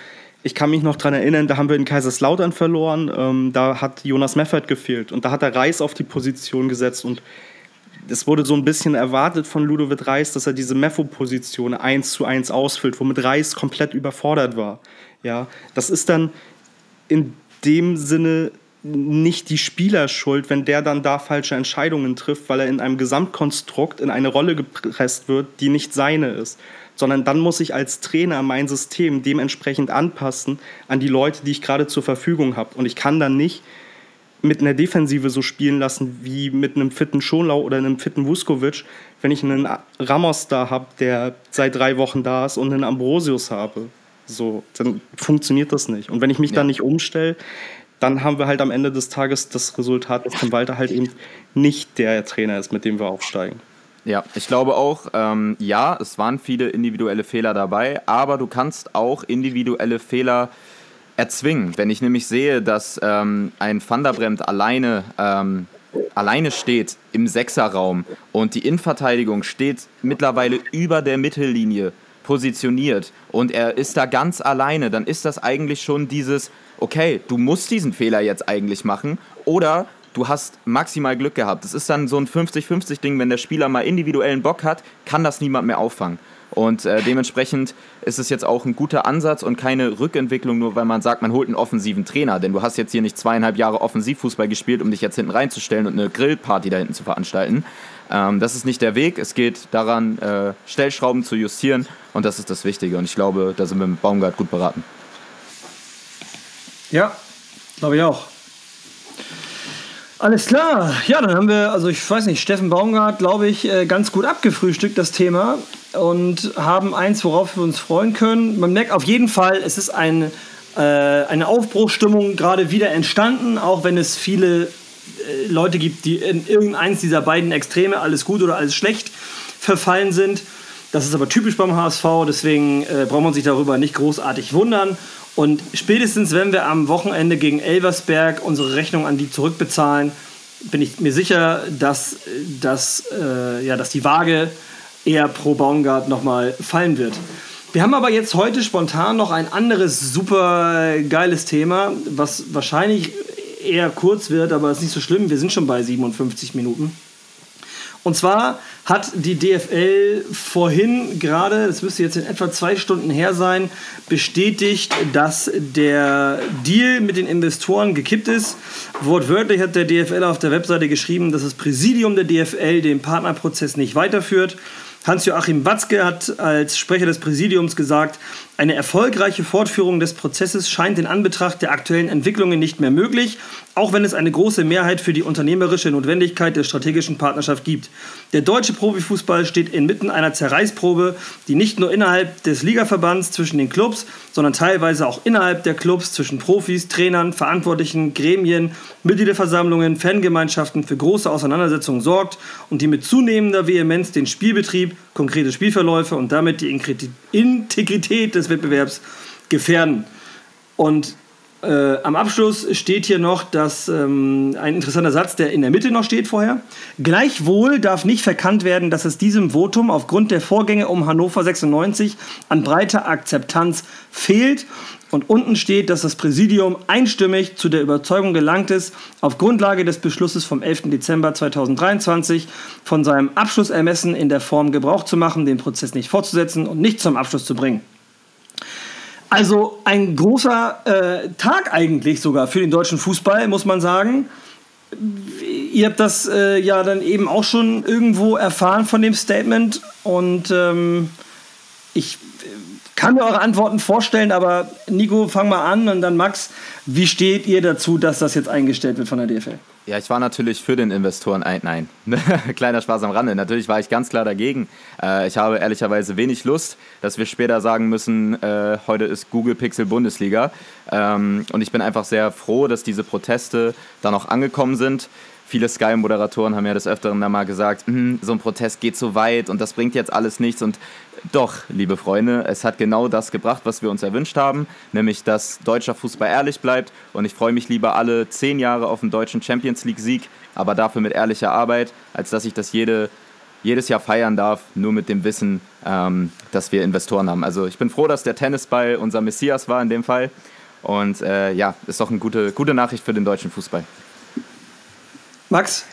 C: ich kann mich noch daran erinnern, da haben wir in Kaiserslautern verloren, ähm, da hat Jonas Meffert gefehlt und da hat er Reis auf die Position gesetzt und es wurde so ein bisschen erwartet von Ludovic Reis, dass er diese Meffo-Position eins zu eins ausfüllt, womit Reis komplett überfordert war. Ja, das ist dann in dem Sinne nicht die Spielerschuld, wenn der dann da falsche Entscheidungen trifft, weil er in einem Gesamtkonstrukt in eine Rolle gepresst wird, die nicht seine ist sondern dann muss ich als Trainer mein System dementsprechend anpassen an die Leute, die ich gerade zur Verfügung habe. Und ich kann dann nicht mit einer Defensive so spielen lassen wie mit einem fitten Schonlau oder einem fitten Vuskovic, wenn ich einen Ramos da habe, der seit drei Wochen da ist und einen Ambrosius habe. So, dann funktioniert das nicht. Und wenn ich mich ja. dann nicht umstelle, dann haben wir halt am Ende des Tages das Resultat, dass Tim Walter halt eben nicht der Trainer ist, mit dem wir aufsteigen.
D: Ja, ich glaube auch, ähm, ja, es waren viele individuelle Fehler dabei, aber du kannst auch individuelle Fehler erzwingen. Wenn ich nämlich sehe, dass ähm, ein Van der Bremt alleine, ähm, alleine steht im Sechserraum und die Innenverteidigung steht mittlerweile über der Mittellinie positioniert und er ist da ganz alleine, dann ist das eigentlich schon dieses, okay, du musst diesen Fehler jetzt eigentlich machen oder du hast maximal Glück gehabt. Das ist dann so ein 50-50-Ding, wenn der Spieler mal individuellen Bock hat, kann das niemand mehr auffangen. Und äh, dementsprechend ist es jetzt auch ein guter Ansatz und keine Rückentwicklung, nur weil man sagt, man holt einen offensiven Trainer. Denn du hast jetzt hier nicht zweieinhalb Jahre Offensivfußball gespielt, um dich jetzt hinten reinzustellen und eine Grillparty da hinten zu veranstalten. Ähm, das ist nicht der Weg. Es geht daran, äh, Stellschrauben zu justieren und das ist das Wichtige. Und ich glaube, da sind wir mit Baumgart gut beraten.
B: Ja, glaube ich auch. Alles klar. Ja, dann haben wir, also ich weiß nicht, Steffen Baumgart, glaube ich, äh, ganz gut abgefrühstückt, das Thema. Und haben eins, worauf wir uns freuen können. Man merkt auf jeden Fall, es ist ein, äh, eine Aufbruchsstimmung gerade wieder entstanden, auch wenn es viele Leute gibt, die in irgendeins dieser beiden Extreme, alles gut oder alles schlecht, verfallen sind. Das ist aber typisch beim HSV, deswegen äh, braucht man sich darüber nicht großartig wundern. Und spätestens, wenn wir am Wochenende gegen Elversberg unsere Rechnung an die zurückbezahlen, bin ich mir sicher, dass, dass, äh, ja, dass die Waage eher pro Baumgart nochmal fallen wird. Wir haben aber jetzt heute spontan noch ein anderes super geiles Thema, was wahrscheinlich eher kurz wird, aber ist nicht so schlimm. Wir sind schon bei 57 Minuten. Und zwar hat die DFL vorhin gerade, das müsste jetzt in etwa zwei Stunden her sein, bestätigt, dass der Deal mit den Investoren gekippt ist. Wortwörtlich hat der DFL auf der Webseite geschrieben, dass das Präsidium der DFL den Partnerprozess nicht weiterführt. Hans-Joachim Watzke hat als Sprecher des Präsidiums gesagt, eine erfolgreiche Fortführung des Prozesses scheint in Anbetracht der aktuellen Entwicklungen nicht mehr möglich, auch wenn es eine große Mehrheit für die unternehmerische Notwendigkeit der strategischen Partnerschaft gibt. Der deutsche Profifußball steht inmitten einer Zerreißprobe, die nicht nur innerhalb des Ligaverbands zwischen den Clubs, sondern teilweise auch innerhalb der Clubs zwischen Profis, Trainern, Verantwortlichen, Gremien, Mitgliederversammlungen, Fangemeinschaften für große Auseinandersetzungen sorgt und die mit zunehmender Vehemenz den Spielbetrieb, konkrete Spielverläufe und damit die Integrität des Wettbewerbs gefährden. Und äh, am Abschluss steht hier noch dass, ähm, ein interessanter Satz, der in der Mitte noch steht vorher. Gleichwohl darf nicht verkannt werden, dass es diesem Votum aufgrund der Vorgänge um Hannover 96 an breiter Akzeptanz fehlt. Und unten steht, dass das Präsidium einstimmig zu der Überzeugung gelangt ist, auf Grundlage des Beschlusses vom 11. Dezember 2023 von seinem Abschlussermessen in der Form Gebrauch zu machen, den Prozess nicht fortzusetzen und nicht zum Abschluss zu bringen. Also ein großer äh, Tag eigentlich sogar für den deutschen Fußball, muss man sagen. Ihr habt das äh, ja dann eben auch schon irgendwo erfahren von dem Statement und ähm, ich kann mir eure Antworten vorstellen, aber Nico, fang mal an und dann Max, wie steht ihr dazu, dass das jetzt eingestellt wird von der DFL?
D: Ja, ich war natürlich für den Investoren ein. Nein, kleiner Spaß am Rande. Natürlich war ich ganz klar dagegen. Äh, ich habe ehrlicherweise wenig Lust, dass wir später sagen müssen, äh, heute ist Google Pixel Bundesliga. Ähm, und ich bin einfach sehr froh, dass diese Proteste da noch angekommen sind viele Sky-Moderatoren haben ja des Öfteren da mal gesagt, hm, so ein Protest geht so weit und das bringt jetzt alles nichts. Und doch, liebe Freunde, es hat genau das gebracht, was wir uns erwünscht haben, nämlich dass deutscher Fußball ehrlich bleibt. Und ich freue mich lieber alle zehn Jahre auf einen deutschen Champions League-Sieg, aber dafür mit ehrlicher Arbeit, als dass ich das jede, jedes Jahr feiern darf, nur mit dem Wissen, ähm, dass wir Investoren haben. Also ich bin froh, dass der Tennisball unser Messias war in dem Fall. Und äh, ja, ist doch eine gute, gute Nachricht für den deutschen Fußball.
B: Max?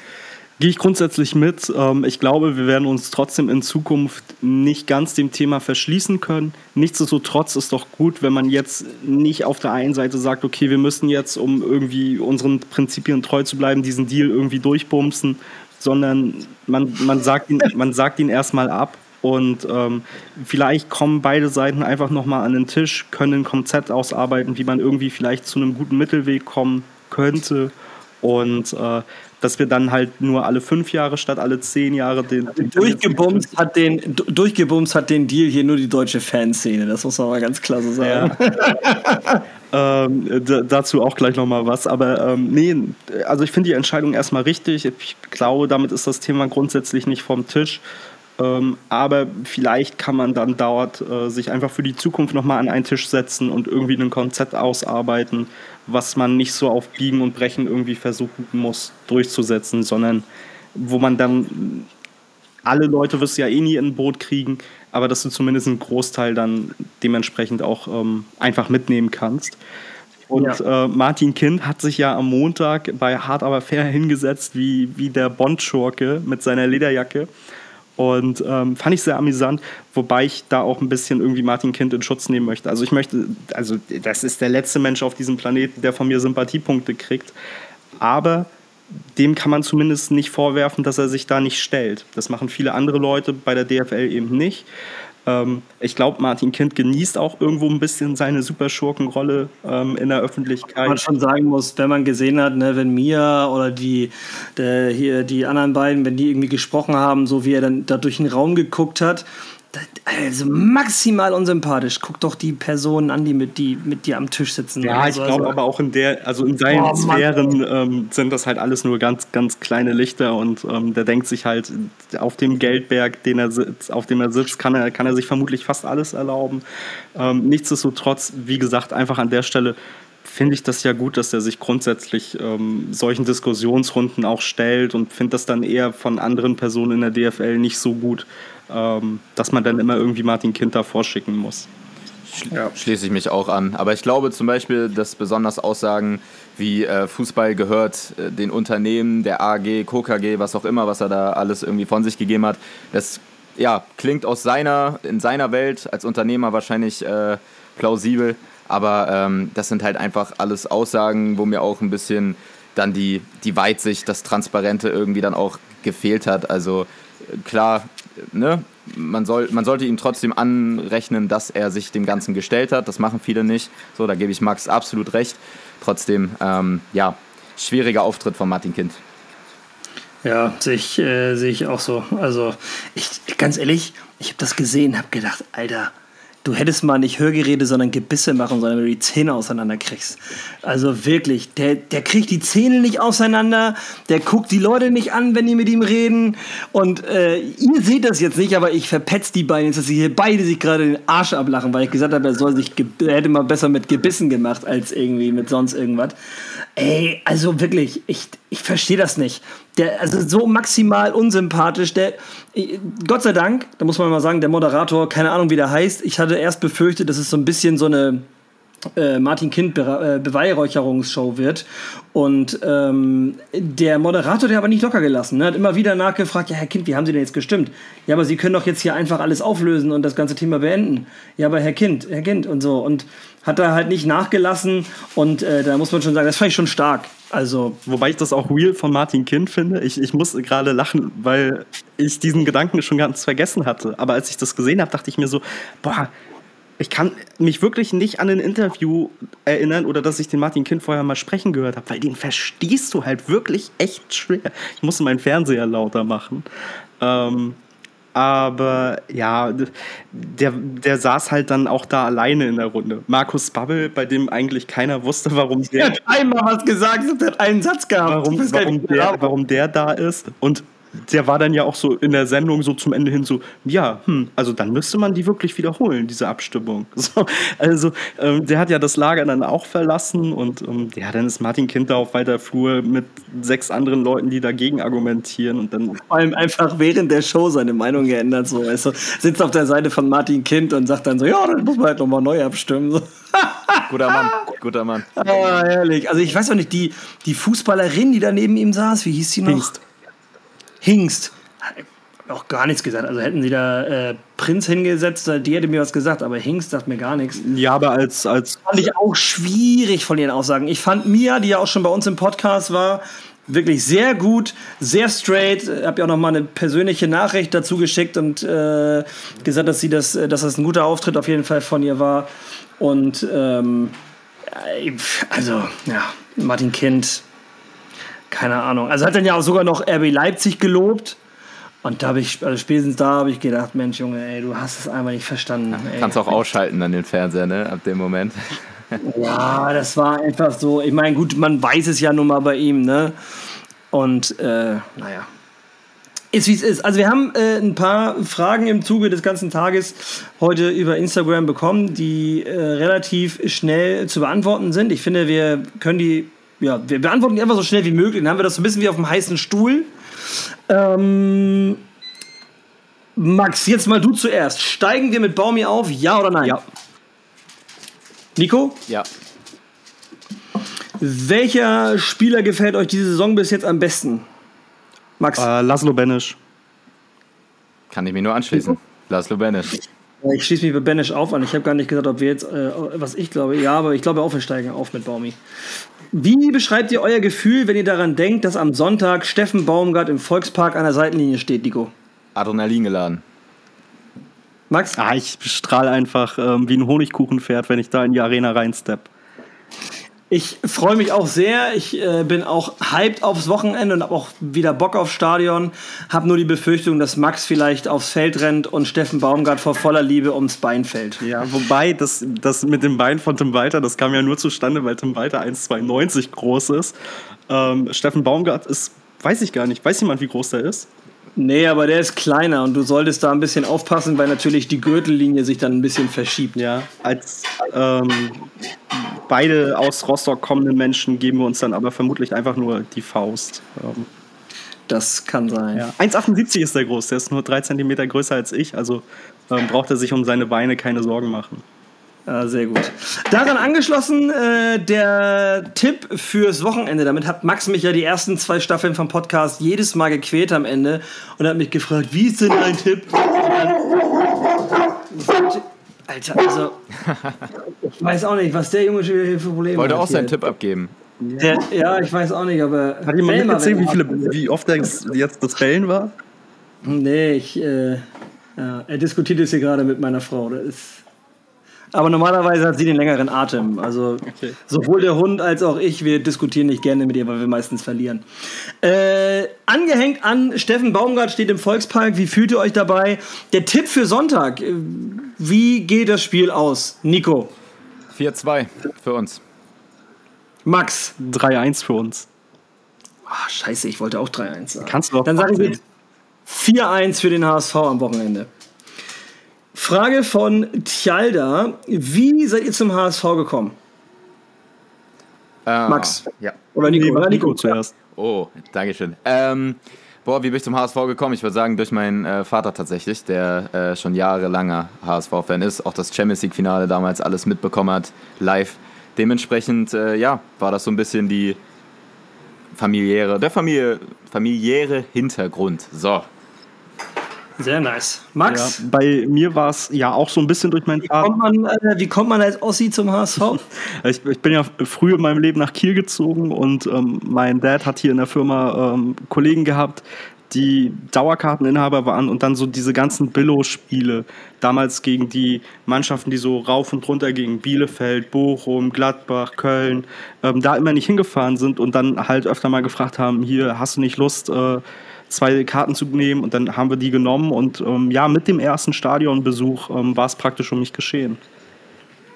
C: Gehe ich grundsätzlich mit. Ähm, ich glaube, wir werden uns trotzdem in Zukunft nicht ganz dem Thema verschließen können. Nichtsdestotrotz ist doch gut, wenn man jetzt nicht auf der einen Seite sagt, okay, wir müssen jetzt, um irgendwie unseren Prinzipien treu zu bleiben, diesen Deal irgendwie durchbumsen, sondern man, man, sagt, ihn, man sagt ihn erstmal ab. Und ähm, vielleicht kommen beide Seiten einfach nochmal an den Tisch, können ein Konzept ausarbeiten, wie man irgendwie vielleicht zu einem guten Mittelweg kommen könnte. Und äh, dass wir dann halt nur alle fünf Jahre statt alle zehn Jahre den. den
B: durchgebumst, hat den, durchgebumst hat den Deal hier nur die deutsche Fanszene, das muss man mal ganz klar so sagen.
C: Ja. ähm, dazu auch gleich nochmal was. Aber ähm, nee, also ich finde die Entscheidung erstmal richtig. Ich glaube, damit ist das Thema grundsätzlich nicht vom Tisch. Ähm, aber vielleicht kann man dann dort äh, sich einfach für die Zukunft nochmal an einen Tisch setzen und irgendwie ein Konzept ausarbeiten, was man nicht so auf Biegen und Brechen irgendwie versuchen muss durchzusetzen, sondern wo man dann alle Leute wirst du ja eh nie in ein Boot kriegen, aber dass du zumindest einen Großteil dann dementsprechend auch ähm, einfach mitnehmen kannst. Und ja. äh, Martin Kind hat sich ja am Montag bei Hard aber fair hingesetzt wie, wie der Bond-Schurke mit seiner Lederjacke. Und ähm, fand ich sehr amüsant, wobei ich da auch ein bisschen irgendwie Martin Kind in Schutz nehmen möchte. Also ich möchte, also das ist der letzte Mensch auf diesem Planeten, der von mir Sympathiepunkte kriegt. Aber dem kann man zumindest nicht vorwerfen, dass er sich da nicht stellt. Das machen viele andere Leute bei der DFL eben nicht. Ähm, ich glaube, Martin Kind genießt auch irgendwo ein bisschen seine Superschurkenrolle ähm, in der Öffentlichkeit.
B: Man schon sagen muss, wenn man gesehen hat, ne, wenn Mia oder die, der, hier, die anderen beiden, wenn die irgendwie gesprochen haben, so wie er dann da durch den Raum geguckt hat, also maximal unsympathisch. Guck doch die Personen an, die mit, die mit dir am Tisch sitzen.
C: Ja, ich glaube also. aber auch in der, also in seinen oh, Sphären ähm, sind das halt alles nur ganz, ganz kleine Lichter und ähm, der denkt sich halt, auf dem Geldberg, den er sitzt, auf dem er sitzt, kann er, kann er sich vermutlich fast alles erlauben. Ähm, nichtsdestotrotz, wie gesagt, einfach an der Stelle finde ich das ja gut, dass er sich grundsätzlich ähm, solchen Diskussionsrunden auch stellt und finde das dann eher von anderen Personen in der DFL nicht so gut, ähm, dass man dann immer irgendwie Martin Kind davor schicken muss.
D: Ja. Schließe ich mich auch an. Aber ich glaube zum Beispiel, dass besonders Aussagen wie äh, Fußball gehört äh, den Unternehmen, der AG, KKG, was auch immer, was er da alles irgendwie von sich gegeben hat, das ja, klingt aus seiner, in seiner Welt als Unternehmer wahrscheinlich äh, plausibel. Aber ähm, das sind halt einfach alles Aussagen, wo mir auch ein bisschen dann die, die Weitsicht, das Transparente irgendwie dann auch gefehlt hat. Also klar, ne, man, soll, man sollte ihm trotzdem anrechnen, dass er sich dem Ganzen gestellt hat. Das machen viele nicht. So, da gebe ich Max absolut recht. Trotzdem, ähm, ja, schwieriger Auftritt von Martin Kind.
B: Ja, sehe ich, äh, seh ich auch so. Also, ich, ganz ehrlich, ich habe das gesehen, habe gedacht, Alter, du hättest mal nicht Hörgeräte, sondern Gebisse machen sollen, wenn du die Zähne auseinanderkriegst. Also wirklich, der, der kriegt die Zähne nicht auseinander, der guckt die Leute nicht an, wenn die mit ihm reden. Und äh, ihr seht das jetzt nicht, aber ich verpetz die beiden jetzt, dass sie hier beide sich gerade den Arsch ablachen, weil ich gesagt habe, er soll sich, er hätte mal besser mit Gebissen gemacht, als irgendwie mit sonst irgendwas. Ey, also wirklich, ich, ich verstehe das nicht. Der, also so maximal unsympathisch. Der, Gott sei Dank, da muss man mal sagen, der Moderator, keine Ahnung, wie der heißt. Ich hatte erst befürchtet, dass es so ein bisschen so eine äh, Martin Kind Be äh, Beweihräucherungsshow wird. Und ähm, der Moderator, der aber nicht locker gelassen, ne, hat immer wieder nachgefragt, ja, Herr Kind, wie haben Sie denn jetzt gestimmt? Ja, aber Sie können doch jetzt hier einfach alles auflösen und das ganze Thema beenden. Ja, aber Herr Kind, Herr Kind und so. Und hat er halt nicht nachgelassen und äh, da muss man schon sagen, das fand ich schon stark. Also,
C: wobei ich das auch real von Martin Kind finde. Ich, ich muss gerade lachen, weil ich diesen Gedanken schon ganz vergessen hatte. Aber als ich das gesehen habe, dachte ich mir so, boah, ich kann mich wirklich nicht an ein Interview erinnern oder dass ich den Martin Kind vorher mal sprechen gehört habe, weil den verstehst du halt wirklich echt schwer. Ich musste meinen Fernseher lauter machen. Ähm, aber ja, der, der saß halt dann auch da alleine in der Runde. Markus Babbel, bei dem eigentlich keiner wusste, warum
B: der. Er hat einmal was gesagt hat einen Satz gehabt.
C: Warum, warum, der, warum der da ist. Und der war dann ja auch so in der Sendung so zum Ende hin so, ja, hm, also dann müsste man die wirklich wiederholen, diese Abstimmung. So, also ähm, der hat ja das Lager dann auch verlassen und ähm, ja, dann ist Martin Kind da auf weiter Flur mit sechs anderen Leuten, die dagegen argumentieren und dann...
B: Vor allem einfach während der Show seine Meinung geändert, so, weißt du, sitzt auf der Seite von Martin Kind und sagt dann so, ja, dann muss man halt nochmal neu abstimmen. So.
D: Guter Mann, guter Mann.
B: Ah, herrlich. Also ich weiß auch nicht, die, die Fußballerin, die da neben ihm saß, wie hieß sie noch? Hingst. Hingst. Auch gar nichts gesagt. Also hätten sie da äh, Prinz hingesetzt, die hätte mir was gesagt, aber Hingst sagt mir gar nichts.
C: Ja, aber als, als.
B: Fand ich auch schwierig von ihren Aussagen. Ich fand Mia, die ja auch schon bei uns im Podcast war, wirklich sehr gut, sehr straight. Ich habe ja auch noch mal eine persönliche Nachricht dazu geschickt und äh, gesagt, dass sie das, dass das ein guter Auftritt auf jeden Fall von ihr war. Und ähm, also ja, Martin Kind keine Ahnung. Also hat dann ja auch sogar noch RB Leipzig gelobt. Und da habe ich, also spätestens da habe ich gedacht, Mensch, Junge, ey, du hast es einfach nicht verstanden.
D: Ja, kannst auch ausschalten an den Fernseher, ne, ab dem Moment.
B: ja, das war einfach so. Ich meine, gut, man weiß es ja nun mal bei ihm, ne? Und, äh, naja. Ist wie es ist. Also, wir haben äh, ein paar Fragen im Zuge des ganzen Tages heute über Instagram bekommen, die äh, relativ schnell zu beantworten sind. Ich finde, wir können die ja, wir beantworten die einfach so schnell wie möglich. Dann haben wir das so ein bisschen wie auf dem heißen Stuhl. Ähm, Max, jetzt mal du zuerst. Steigen wir mit Baumi auf, ja oder nein?
D: Ja.
B: Nico?
D: Ja.
B: Welcher Spieler gefällt euch diese Saison bis jetzt am besten?
C: Max? Äh, Laszlo Benisch.
D: Kann ich mir nur anschließen. Laszlo Benisch.
B: Ich schließe mich bei Benisch auf an. Ich habe gar nicht gesagt, ob wir jetzt, äh, was ich glaube, ja, aber ich glaube auch, wir steigen auf mit Baumi. Wie beschreibt ihr euer Gefühl, wenn ihr daran denkt, dass am Sonntag Steffen Baumgart im Volkspark an der Seitenlinie steht, Nico?
D: Adrenalin geladen.
C: Max? Ah, ich strahle einfach ähm, wie ein Honigkuchenpferd, wenn ich da in die Arena reinstep.
B: Ich freue mich auch sehr. Ich äh, bin auch hyped aufs Wochenende und habe auch wieder Bock aufs Stadion. Habe nur die Befürchtung, dass Max vielleicht aufs Feld rennt und Steffen Baumgart vor voller Liebe ums Bein fällt.
C: Ja, wobei das, das mit dem Bein von Tim Walter, das kam ja nur zustande, weil Tim Walter 1,92 groß ist. Ähm, Steffen Baumgart ist, weiß ich gar nicht, weiß jemand, wie groß der ist?
B: Nee, aber der ist kleiner und du solltest da ein bisschen aufpassen, weil natürlich die Gürtellinie sich dann ein bisschen verschiebt.
C: Ja, als ähm, beide aus Rostock kommenden Menschen geben wir uns dann aber vermutlich einfach nur die Faust. Ähm,
B: das kann sein.
C: Ja. 1,78 ist der groß, der ist nur drei Zentimeter größer als ich, also ähm, braucht er sich um seine Beine keine Sorgen machen.
B: Ja, sehr gut. Daran angeschlossen äh, der Tipp fürs Wochenende. Damit hat Max mich ja die ersten zwei Staffeln vom Podcast jedes Mal gequält am Ende und hat mich gefragt, wie ist denn dein Tipp? Alter, also ich weiß auch nicht, was der Junge schon wieder für Probleme
D: Wollte hat. Wollte auch seinen Tipp abgeben.
B: Der, ja, ich weiß auch nicht, aber.
C: Hat jemand mitgezählt, wie, viele, wie oft jetzt das Bellen war?
B: Nee, ich. Äh, ja, er diskutiert es hier gerade mit meiner Frau. Das ist. Aber normalerweise hat sie den längeren Atem. Also okay. sowohl der Hund als auch ich, wir diskutieren nicht gerne mit ihr, weil wir meistens verlieren. Äh, angehängt an Steffen Baumgart steht im Volkspark. Wie fühlt ihr euch dabei? Der Tipp für Sonntag. Äh, wie geht das Spiel aus? Nico.
D: 4-2 für uns.
B: Max.
C: 3-1 für uns.
B: Ach, scheiße, ich wollte auch 3-1 sagen.
C: Kannst du doch
B: Dann sage ich 4-1 für den HSV am Wochenende. Frage von Tjalda. Wie seid ihr zum HSV gekommen?
D: Äh,
B: Max.
D: Ja.
B: Oder Nico? Oder Nico, Nico zuerst.
D: Oh, Dankeschön. Ähm, boah, wie bin ich zum HSV gekommen? Ich würde sagen, durch meinen äh, Vater tatsächlich, der äh, schon jahrelanger HSV-Fan ist, auch das Champions League-Finale damals alles mitbekommen hat, live. Dementsprechend, äh, ja, war das so ein bisschen die familiäre, der Familie, familiäre Hintergrund. So,
B: sehr nice. Max?
C: Ja, bei mir war es ja auch so ein bisschen durch meinen
B: Vater. Kommt äh, wie kommt man als Ossi zum HSV?
C: ich, ich, bin ja früh in meinem Leben nach Kiel gezogen und ähm, mein Dad hat hier in der Firma ähm, Kollegen gehabt, die Dauerkarteninhaber waren und dann so diese ganzen Billo-Spiele, damals gegen die Mannschaften, die so rauf und runter gingen, Bielefeld, Bochum, Gladbach, Köln, ähm, da immer nicht hingefahren sind und dann halt öfter mal gefragt haben, hier, hast du nicht Lust, äh, zwei Karten zu nehmen und dann haben wir die genommen und ähm, ja, mit dem ersten Stadionbesuch ähm, war es praktisch um mich geschehen.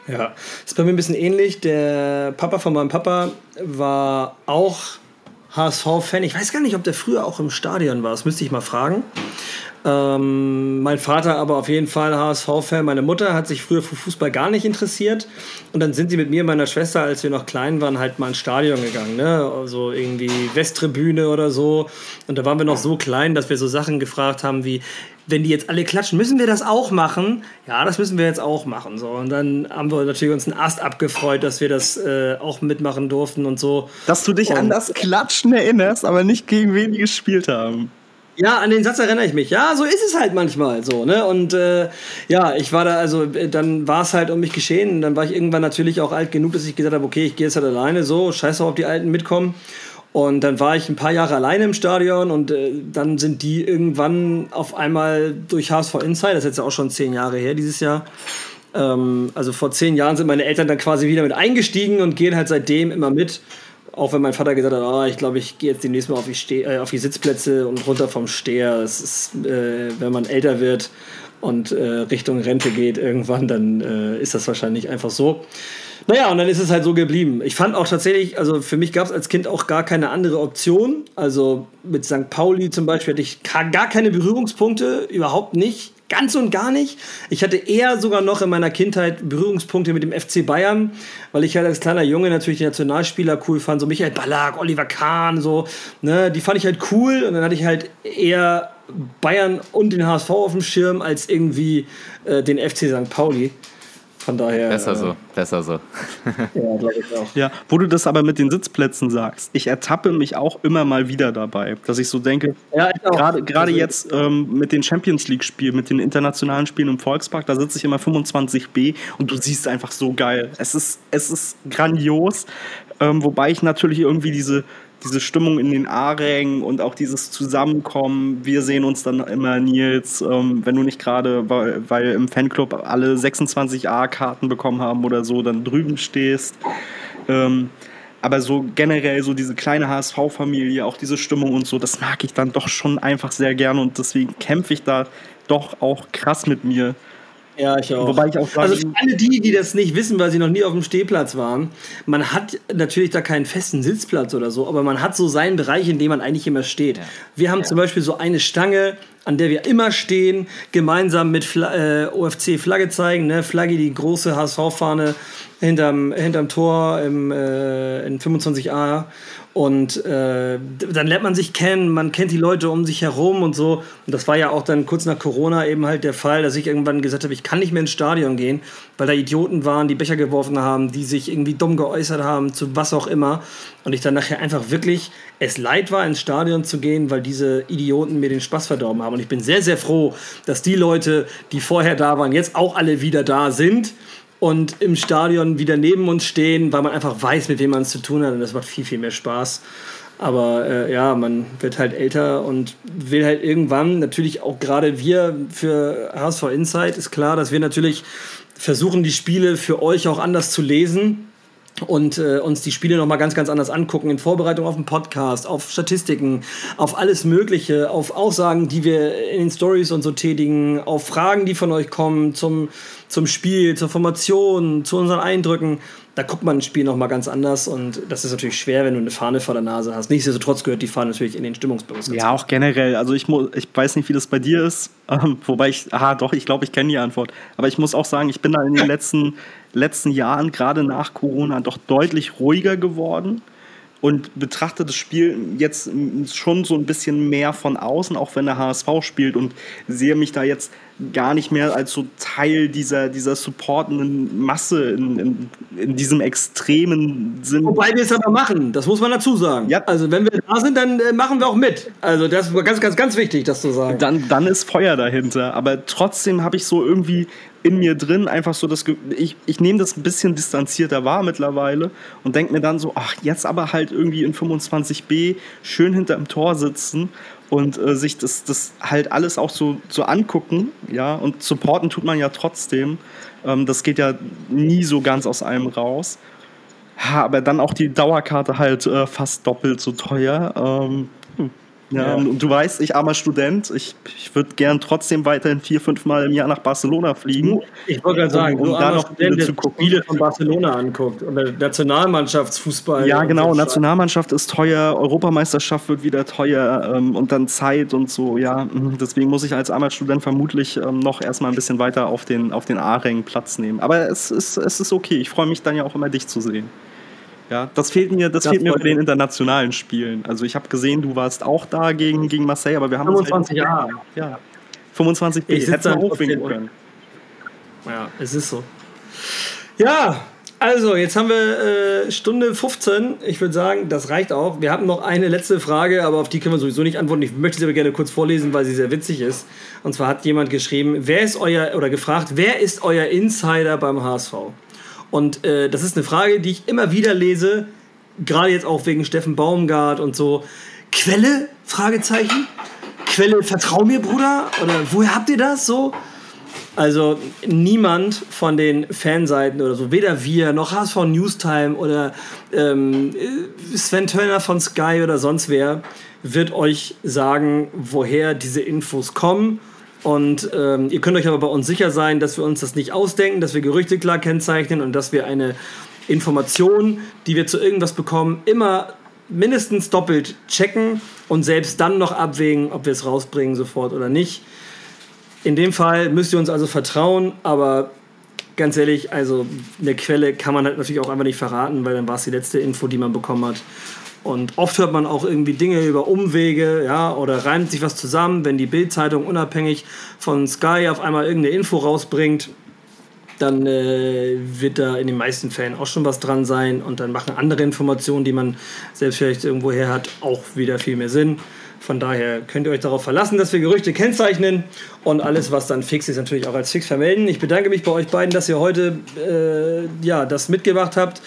B: Ja, ist bei mir ein bisschen ähnlich. Der Papa von meinem Papa war auch HSV-Fan. Ich weiß gar nicht, ob der früher auch im Stadion war. Das müsste ich mal fragen. Ähm, mein Vater aber auf jeden Fall HSV-Fan. Meine Mutter hat sich früher für Fußball gar nicht interessiert. Und dann sind sie mit mir und meiner Schwester, als wir noch klein waren, halt mal ins Stadion gegangen. Ne? Also irgendwie Westtribüne oder so. Und da waren wir noch so klein, dass wir so Sachen gefragt haben wie, wenn die jetzt alle klatschen, müssen wir das auch machen? Ja, das müssen wir jetzt auch machen. So. Und dann haben wir natürlich uns einen Ast abgefreut, dass wir das äh, auch mitmachen durften und so.
C: Dass du dich und an das Klatschen erinnerst, aber nicht gegen wen die gespielt haben.
B: Ja, an den Satz erinnere ich mich. Ja, so ist es halt manchmal so, ne? Und äh, ja, ich war da, also äh, dann war es halt um mich geschehen. Dann war ich irgendwann natürlich auch alt genug, dass ich gesagt habe, okay, ich gehe jetzt halt alleine so, scheiß auf, ob die Alten mitkommen. Und dann war ich ein paar Jahre alleine im Stadion und äh, dann sind die irgendwann auf einmal durch HSV Inside, das ist jetzt auch schon zehn Jahre her dieses Jahr, ähm, also vor zehn Jahren sind meine Eltern dann quasi wieder mit eingestiegen und gehen halt seitdem immer mit. Auch wenn mein Vater gesagt hat, oh, ich glaube, ich gehe jetzt demnächst mal auf die, Ste äh, auf die Sitzplätze und runter vom Steher. Das ist, äh, wenn man älter wird und äh, Richtung Rente geht irgendwann, dann äh, ist das wahrscheinlich einfach so. Naja, und dann ist es halt so geblieben. Ich fand auch tatsächlich, also für mich gab es als Kind auch gar keine andere Option. Also mit St. Pauli zum Beispiel hatte ich gar keine Berührungspunkte, überhaupt nicht. Ganz und gar nicht. Ich hatte eher sogar noch in meiner Kindheit Berührungspunkte mit dem FC Bayern, weil ich halt als kleiner Junge natürlich die Nationalspieler cool fand, so Michael Ballack, Oliver Kahn, so, ne, die fand ich halt cool und dann hatte ich halt eher Bayern und den HSV auf dem Schirm als irgendwie äh, den FC St. Pauli. Von daher.
D: Besser äh, so, besser so.
C: ja, glaube ich auch. Ja, wo du das aber mit den Sitzplätzen sagst, ich ertappe mich auch immer mal wieder dabei, dass ich so denke, ja, gerade also, jetzt ähm, mit den Champions League-Spielen, mit den internationalen Spielen im Volkspark, da sitze ich immer 25b und du siehst einfach so geil. Es ist, es ist grandios, ähm, wobei ich natürlich irgendwie diese diese Stimmung in den A-Rängen und auch dieses Zusammenkommen. Wir sehen uns dann immer, Nils, ähm, wenn du nicht gerade, weil, weil, im Fanclub alle 26 A-Karten bekommen haben oder so, dann drüben stehst. Ähm, aber so generell so diese kleine HSV-Familie, auch diese Stimmung und so, das mag ich dann doch schon einfach sehr gerne und deswegen kämpfe ich da doch auch krass mit mir.
B: Ja, ich auch. Wobei ich auch sagen, also für alle die, die das nicht wissen, weil sie noch nie auf dem Stehplatz waren, man hat natürlich da keinen festen Sitzplatz oder so, aber man hat so seinen Bereich, in dem man eigentlich immer steht. Ja. Wir haben ja. zum Beispiel so eine Stange, an der wir immer stehen, gemeinsam mit Fla äh, OFC Flagge zeigen, ne? Flagge, die große HSV-Fahne hinterm, hinterm Tor im, äh, in 25a und äh, dann lernt man sich kennen, man kennt die Leute um sich herum und so. Und das war ja auch dann kurz nach Corona eben halt der Fall, dass ich irgendwann gesagt habe, ich kann nicht mehr ins Stadion gehen, weil da Idioten waren, die Becher geworfen haben, die sich irgendwie dumm geäußert haben, zu was auch immer. Und ich dann nachher einfach wirklich es leid war, ins Stadion zu gehen, weil diese Idioten mir den Spaß verdorben haben. Und ich bin sehr, sehr froh, dass die Leute, die vorher da waren, jetzt auch alle wieder da sind und im Stadion wieder neben uns stehen, weil man einfach weiß, mit wem man es zu tun hat und das macht viel, viel mehr Spaß. Aber äh, ja, man wird halt älter und will halt irgendwann, natürlich auch gerade wir für HSV Insight, ist klar, dass wir natürlich versuchen, die Spiele für euch auch anders zu lesen und äh, uns die Spiele nochmal ganz, ganz anders angucken, in Vorbereitung auf den Podcast, auf Statistiken, auf alles Mögliche, auf Aussagen, die wir in den Stories und so tätigen, auf Fragen, die von euch kommen zum, zum Spiel, zur Formation, zu unseren Eindrücken. Da guckt man ein Spiel nochmal ganz anders und das ist natürlich schwer, wenn du eine Fahne vor der Nase hast. Nichtsdestotrotz gehört die Fahne natürlich in den Stimmungsbus.
C: Ja, auch generell. Also ich, muss, ich weiß nicht, wie das bei dir ist, ähm, wobei ich, aha, doch, ich glaube, ich kenne die Antwort. Aber ich muss auch sagen, ich bin da in den letzten letzten Jahren, gerade nach Corona, doch deutlich ruhiger geworden und betrachte das Spiel jetzt schon so ein bisschen mehr von außen, auch wenn der HSV spielt und sehe mich da jetzt gar nicht mehr als so Teil dieser, dieser supportenden Masse in, in, in diesem extremen Sinn.
B: Wobei wir es aber machen, das muss man dazu sagen. Ja. Also wenn wir da sind, dann äh, machen wir auch mit. Also das ist ganz, ganz, ganz wichtig, das zu sagen.
C: Dann, dann ist Feuer dahinter. Aber trotzdem habe ich so irgendwie in mir drin einfach so das, ich, ich nehme das ein bisschen distanzierter wahr mittlerweile und denke mir dann so, ach, jetzt aber halt irgendwie in 25b schön hinterm Tor sitzen und äh, sich das, das halt alles auch so, so angucken, ja, und supporten tut man ja trotzdem. Ähm, das geht ja nie so ganz aus einem raus. Ja, aber dann auch die Dauerkarte halt äh, fast doppelt so teuer. Ähm, ja, ja. Und du weißt, ich armer Student, ich, ich würde gern trotzdem weiterhin vier, fünf Mal im Jahr nach Barcelona fliegen.
B: Ich wollte gerade sagen, um, um da noch Student, zu gucken. Spiele von Barcelona anguckt und Nationalmannschaftsfußball.
C: Ja, genau, Nationalmannschaft ist teuer, Europameisterschaft wird wieder teuer ähm, und dann Zeit und so, ja. Mhm, deswegen muss ich als armer Student vermutlich ähm, noch erstmal ein bisschen weiter auf den, auf den A-Rängen Platz nehmen. Aber es ist, es ist okay, ich freue mich dann ja auch immer, dich zu sehen. Ja, das fehlt mir, das, das fehlt mir bei den internationalen Spielen. Also ich habe gesehen, du warst auch da gegen, gegen Marseille, aber wir haben
B: 25 Jahre.
C: Ja. 25 B.
B: Hätte man hochwinken können. Ja, es ist so. Ja, also jetzt haben wir äh, Stunde 15. Ich würde sagen, das reicht auch. Wir haben noch eine letzte Frage, aber auf die können wir sowieso nicht antworten. Ich möchte sie aber gerne kurz vorlesen, weil sie sehr witzig ist. Und zwar hat jemand geschrieben, wer ist euer oder gefragt, wer ist euer Insider beim HSV? Und äh, das ist eine Frage, die ich immer wieder lese, gerade jetzt auch wegen Steffen Baumgart und so. Quelle? Fragezeichen. Quelle, vertrau mir, Bruder? Oder woher habt ihr das so? Also niemand von den Fanseiten oder so, weder wir noch HSV Newstime oder ähm, Sven Turner von Sky oder sonst wer, wird euch sagen, woher diese Infos kommen und ähm, ihr könnt euch aber bei uns sicher sein, dass wir uns das nicht ausdenken, dass wir Gerüchte klar kennzeichnen und dass wir eine Information, die wir zu irgendwas bekommen, immer mindestens doppelt checken und selbst dann noch abwägen, ob wir es rausbringen sofort oder nicht. In dem Fall müsst ihr uns also vertrauen, aber ganz ehrlich, also eine Quelle kann man halt natürlich auch einfach nicht verraten, weil dann war es die letzte Info, die man bekommen hat. Und oft hört man auch irgendwie Dinge über Umwege, ja, oder reimt sich was zusammen, wenn die Bildzeitung unabhängig von Sky auf einmal irgendeine Info rausbringt. dann äh, wird da in den meisten Fällen auch schon was dran sein und dann machen andere Informationen, die man selbst vielleicht irgendwo her hat, auch wieder viel mehr Sinn. Von daher könnt ihr euch darauf verlassen, dass wir Gerüchte kennzeichnen und alles, was dann fix ist, natürlich auch als fix vermelden. Ich bedanke mich bei euch beiden, dass ihr heute äh, ja, das mitgemacht habt.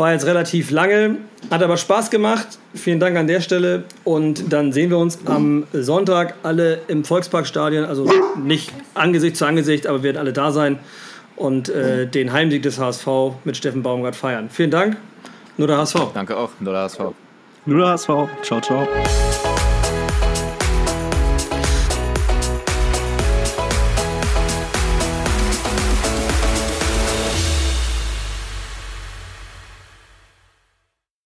B: War jetzt relativ lange, hat aber Spaß gemacht. Vielen Dank an der Stelle. Und dann sehen wir uns am Sonntag alle im Volksparkstadion. Also nicht Angesicht zu Angesicht, aber wir werden alle da sein und äh, den Heimsieg des HSV mit Steffen Baumgart feiern. Vielen Dank. Nur der HSV.
D: Danke auch. Nur der HSV.
C: Nur der HSV. Ciao, ciao.